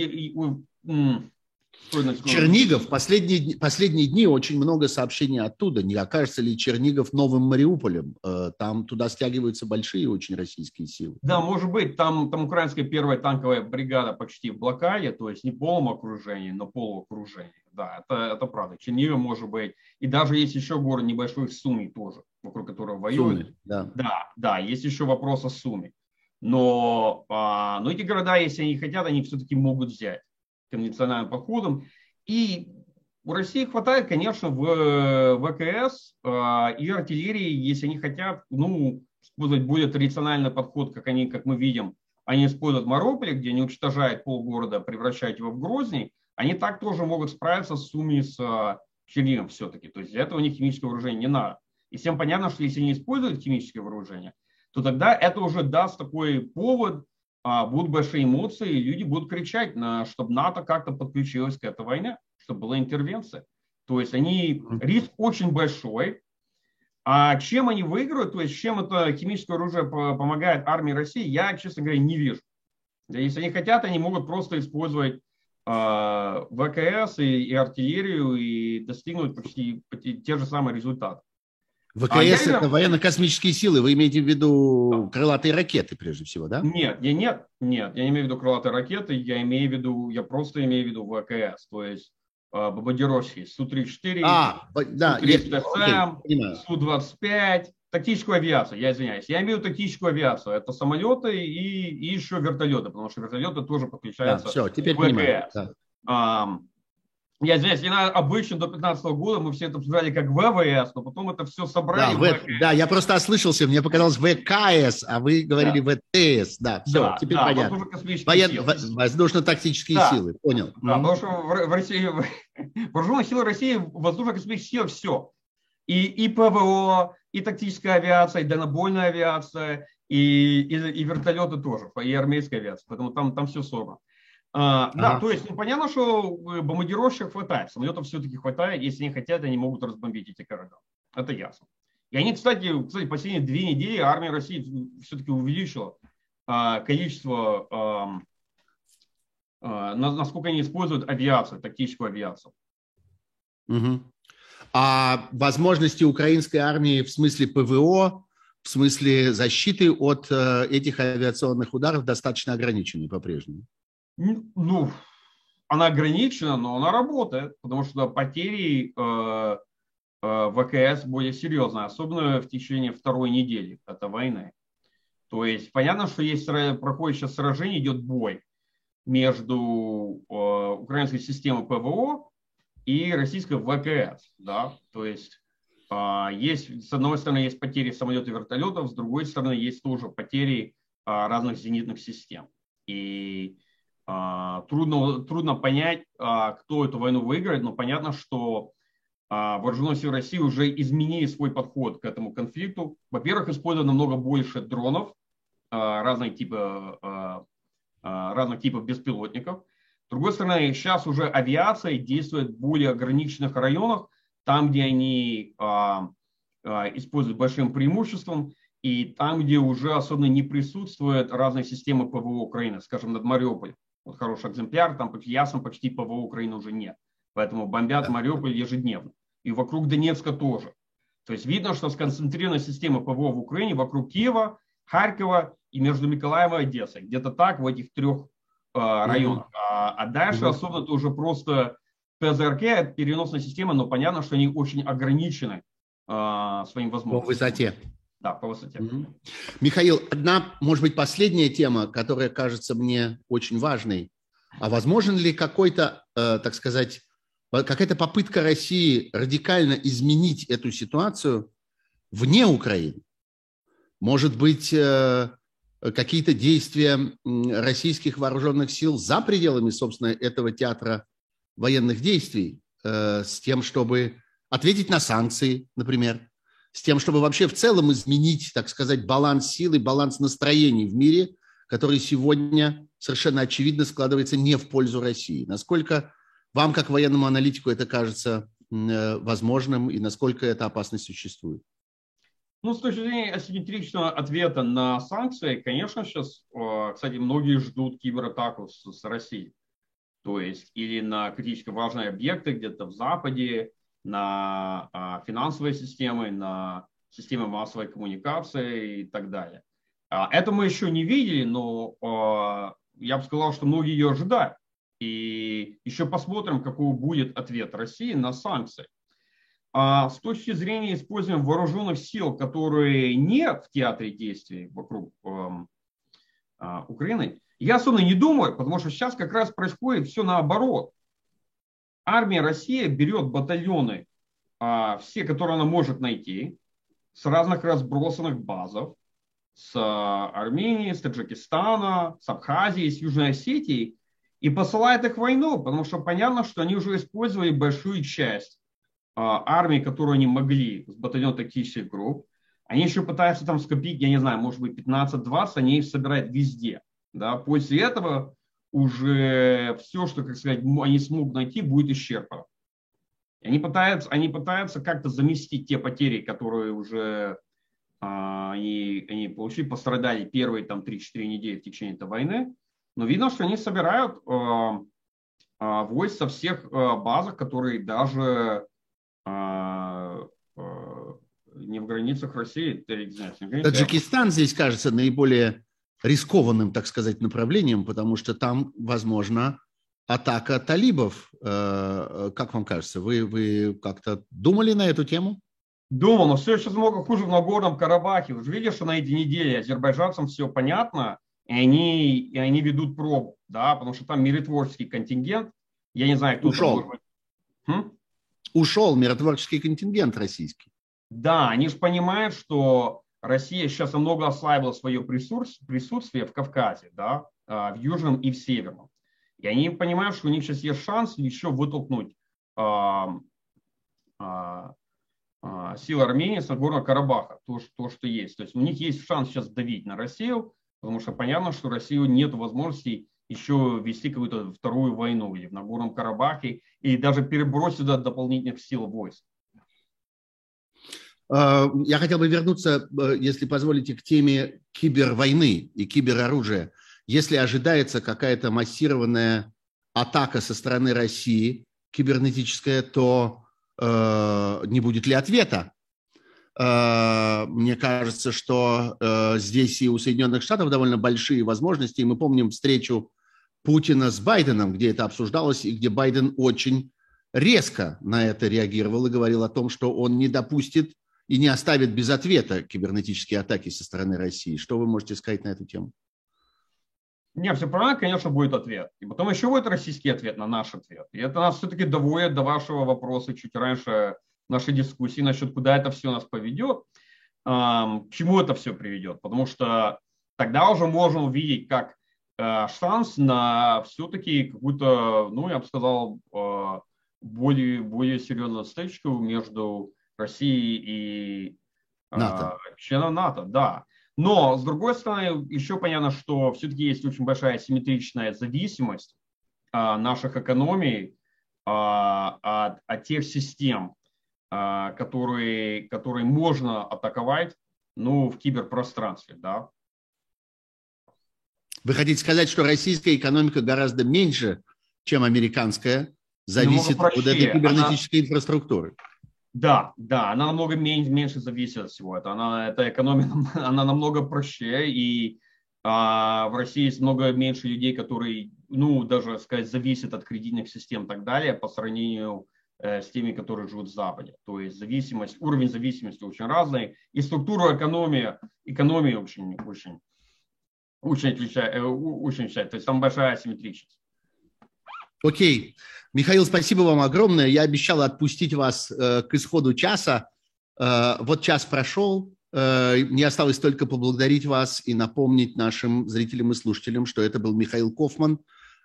Чернигов, последние, последние дни очень много сообщений оттуда. Не окажется ли Чернигов новым Мариуполем? Э, там туда стягиваются большие очень российские силы. Да, может быть. Там, там украинская первая танковая бригада почти в блокаде, то есть не полном окружении, но полуокружении. Да, это, это правда. Чернигов может быть. И даже есть еще город небольшой Суми тоже, вокруг которого воюют. Суми, да. да, да, есть еще вопрос о Суми. Но, а, но эти города, если они хотят, они все-таки могут взять конвенциональным подходом. И у России хватает, конечно, в ВКС э, и артиллерии, если они хотят, ну, использовать более традициональный подход, как они, как мы видим, они используют Мариуполь, где они уничтожают полгорода, превращают его в Грозный, они так тоже могут справиться с Суми, с э, Чернигом все-таки. То есть для этого у них химическое вооружение не надо. И всем понятно, что если они используют химическое вооружение, то тогда это уже даст такой повод а, будут большие эмоции, и люди будут кричать, на, чтобы НАТО как-то подключилось к этой войне, чтобы была интервенция. То есть они, риск очень большой. А чем они выиграют, то есть чем это химическое оружие помогает армии России, я, честно говоря, не вижу. Если они хотят, они могут просто использовать э, ВКС и, и артиллерию и достигнуть почти те же самые результаты. ВКС а это я... военно-космические силы. Вы имеете в виду крылатые ракеты, прежде всего, да? Нет, я нет, нет, я не имею в виду крылатые ракеты, я имею в виду, я просто имею в виду ВКС, то есть э, бомбардировщики Су-34, а, да, Су-30СМ, Су-25, тактическую авиацию, я извиняюсь. Я имею в виду тактическую авиацию. Это самолеты и, и еще вертолеты, потому что вертолеты тоже подключаются да, все, теперь к ВКС. Понимаю, да. Я извиняюсь, я обычно до 15 года мы все это обсуждали как ВВС, но потом это все собрали. Да, в, да я просто ослышался, мне показалось ВКС, а вы говорили да. ВТС. Да, все, да, теперь да, понятно. Воен... Воздушно-тактические да, силы, понял. Да, mm-hmm. потому что в, в России, вооруженные силы России, воздушно-космические силы, все. И, и ПВО, и тактическая авиация, и дальнобойная авиация, и, и, и вертолеты тоже, и армейская авиация. Поэтому там, там все собрано. А, да, ага. то есть ну, понятно, что э, бомбардировщиков хватает, самолетов все-таки хватает, если они хотят, они могут разбомбить эти города. Это ясно. И они, кстати, кстати, последние две недели армия России все-таки увеличила а, количество, а, а, насколько они используют авиацию, тактическую авиацию. Угу. А возможности украинской армии в смысле ПВО, в смысле защиты от э, этих авиационных ударов достаточно ограничены по-прежнему? Ну, она ограничена, но она работает, потому что потери э, э, ВКС более серьезные, особенно в течение второй недели этой войны. То есть понятно, что есть проходит сейчас сражение, идет бой между э, украинской системой ПВО и российской ВКС. Да? То есть э, есть, с одной стороны, есть потери самолетов и вертолетов, с другой стороны, есть тоже потери э, разных зенитных систем. И трудно, трудно понять, э, кто эту войну выиграет, но понятно, что вооруженные силы России уже изменили свой подход к этому конфликту. Во-первых, используют намного больше дронов, разных типов, разных типов беспилотников. С другой стороны, сейчас уже авиация действует в более ограниченных районах, там, где они используют большим преимуществом, и там, где уже особенно не присутствуют разные системы ПВО Украины, скажем, над Мариуполем. Вот хороший экземпляр, там ясно почти ПВО Украины уже нет. Поэтому бомбят Мариуполь ежедневно. И вокруг Донецка тоже. То есть видно, что сконцентрирована система ПВО в Украине вокруг Киева, Харькова и между Миколаевой и Одессой. Где-то так в этих трех э, районах. А, а дальше mm особенно это уже просто ПЗРК, это переносная система, но понятно, что они очень ограничены э, своим возможностями. По высоте. Да, по высоте. Угу. Михаил, одна, может быть, последняя тема, которая кажется мне очень важной. А возможен ли какой-то, э, так сказать, какая-то попытка России радикально изменить эту ситуацию вне Украины? Может быть, э, какие-то действия российских вооруженных сил за пределами, собственно, этого театра военных действий э, с тем, чтобы ответить на санкции, например, с тем, чтобы вообще в целом изменить, так сказать, баланс силы, баланс настроений в мире, который сегодня совершенно очевидно складывается не в пользу России. Насколько вам, как военному аналитику, это кажется э, возможным и насколько эта опасность существует? Ну, с точки зрения асимметричного ответа на санкции, конечно, сейчас, э, кстати, многие ждут кибератаку с, с России. То есть или на критически важные объекты где-то в Западе, на а, финансовые системы, на системы массовой коммуникации и так далее. А, это мы еще не видели, но а, я бы сказал, что многие ее ожидают. И еще посмотрим, какой будет ответ России на санкции. А с точки зрения использования вооруженных сил, которые не в театре действий вокруг э, э, Украины, я особенно не думаю, потому что сейчас как раз происходит все наоборот. Армия России берет батальоны, э, все, которые она может найти, с разных разбросанных базов, с Армении, с Таджикистана, с Абхазии, с Южной Осетии, и посылает их в войну, потому что понятно, что они уже использовали большую часть а, армии, которую они могли, с батальон тактических групп, они еще пытаются там скопить, я не знаю, может быть 15-20, они их собирают везде. Да? После этого уже все, что, как сказать, они смогут найти, будет исчерпано. И они пытаются, они пытаются как-то заместить те потери, которые уже а, они, они получили, пострадали первые там 3-4 недели в течение этой войны. Но видно, что они собирают а, а, войск со всех а, базах, которые даже а, а, не в границах России. Таджикистан здесь кажется наиболее рискованным, так сказать, направлением, потому что там, возможно, атака талибов. Э, как вам кажется, вы, вы как-то думали на эту тему? Думал, но все сейчас много хуже в Нагорном Карабахе. Вы же видите, что на этой неделе азербайджанцам все понятно, и они, и они ведут пробу, да, потому что там миротворческий контингент. Я не знаю, кто Ушел. Там, хм? ушел миротворческий контингент российский. Да, они же понимают, что Россия сейчас намного ослабила свое присутствие в Кавказе, да, а, в Южном и в Северном. И они понимают, что у них сейчас есть шанс еще вытолкнуть а, а, силы Армении с Нагорного Карабаха, то, то, что есть. То есть у них есть шанс сейчас давить на Россию, потому что понятно, что Россию нет возможности еще вести какую-то вторую войну или в Нагорном Карабахе, и даже перебросить сюда дополнительных сил войск. А, я хотел бы вернуться, э, если позволите, к теме кибервойны и кибероружия. Если ожидается какая-то массированная атака со стороны России, кибернетическая, то не будет ли ответа. Мне кажется, что здесь и у Соединенных Штатов довольно большие возможности. И мы помним встречу Путина с Байденом, где это обсуждалось, и где Байден очень резко на это реагировал и говорил о том, что он не допустит и не оставит без ответа кибернетические атаки со стороны России. Что вы можете сказать на эту тему? Не, все правильно, конечно, будет ответ. И потом еще будет российский ответ на наш ответ. И это нас все-таки доводит до вашего вопроса чуть раньше нашей дискуссии насчет, куда это все нас поведет, к чему это все приведет. Потому что тогда уже можно увидеть, как э, шанс на все-таки какую-то, ну, я бы сказал, э, более, более серьезную стычку между Россией и э, НАТО. членом НАТО, да. Но, с другой стороны, еще понятно, что все-таки есть очень большая симметричная зависимость а, наших экономий а, от, от тех систем, а, которые, которые можно атаковать ну, в киберпространстве. Да? Вы хотите сказать, что российская экономика гораздо меньше, чем американская, зависит от этой кибернетической Она... инфраструктуры? Да, да, она намного меньше, меньше зависит от всего этого. Она, эта экономия, она намного проще, и а, в России есть много меньше людей, которые, ну, даже сказать, зависят от кредитных систем и так далее, по сравнению э, с теми, которые живут в Западе. То есть зависимость, уровень зависимости очень разный, и структура экономии, экономии очень, очень, очень отличается, э, очень отличается. То есть там большая асимметричность. Окей. Okay. Михаил, спасибо вам огромное. Я обещал отпустить вас э, к исходу часа. Э, вот час прошел. Э, мне осталось только поблагодарить вас и напомнить нашим зрителям и слушателям, что это был Михаил Кофман,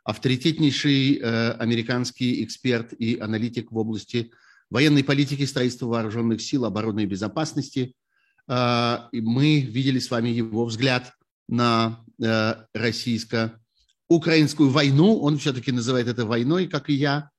авторитетнейший э, американский эксперт и аналитик в области военной политики, строительства вооруженных сил, обороны и безопасности. Э, мы видели с вами его взгляд на э, российско украинскую войну, он все-таки называет это войной, как и я.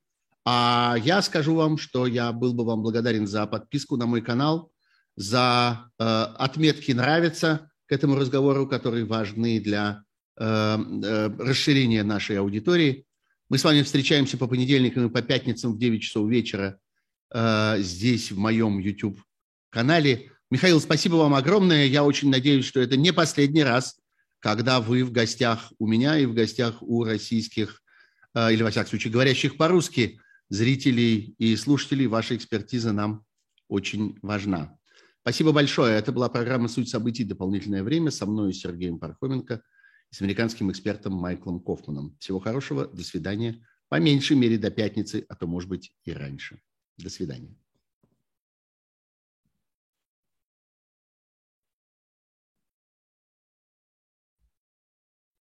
А я скажу вам, что я был бы вам благодарен за подписку на мой канал, за э, отметки «нравится» к этому разговору, которые важны для э, э, расширения нашей аудитории. Мы с вами встречаемся по понедельникам и по пятницам в 9 часов вечера э, здесь, в моем YouTube-канале. Михаил, спасибо вам огромное. Я очень надеюсь, что это не последний раз – когда вы в гостях у меня и в гостях у российских, э, или, во всяком случае, говорящих по-русски зрителей и слушателей. Ваша экспертиза нам очень важна. Спасибо большое. Это была программа «Суть событий. Дополнительное время» со мной Сергеем Пархоменко и с американским экспертом Майклом Кофманом. Всего хорошего. До свидания. По меньшей мере до пятницы, а то, может быть, и раньше. До свидания.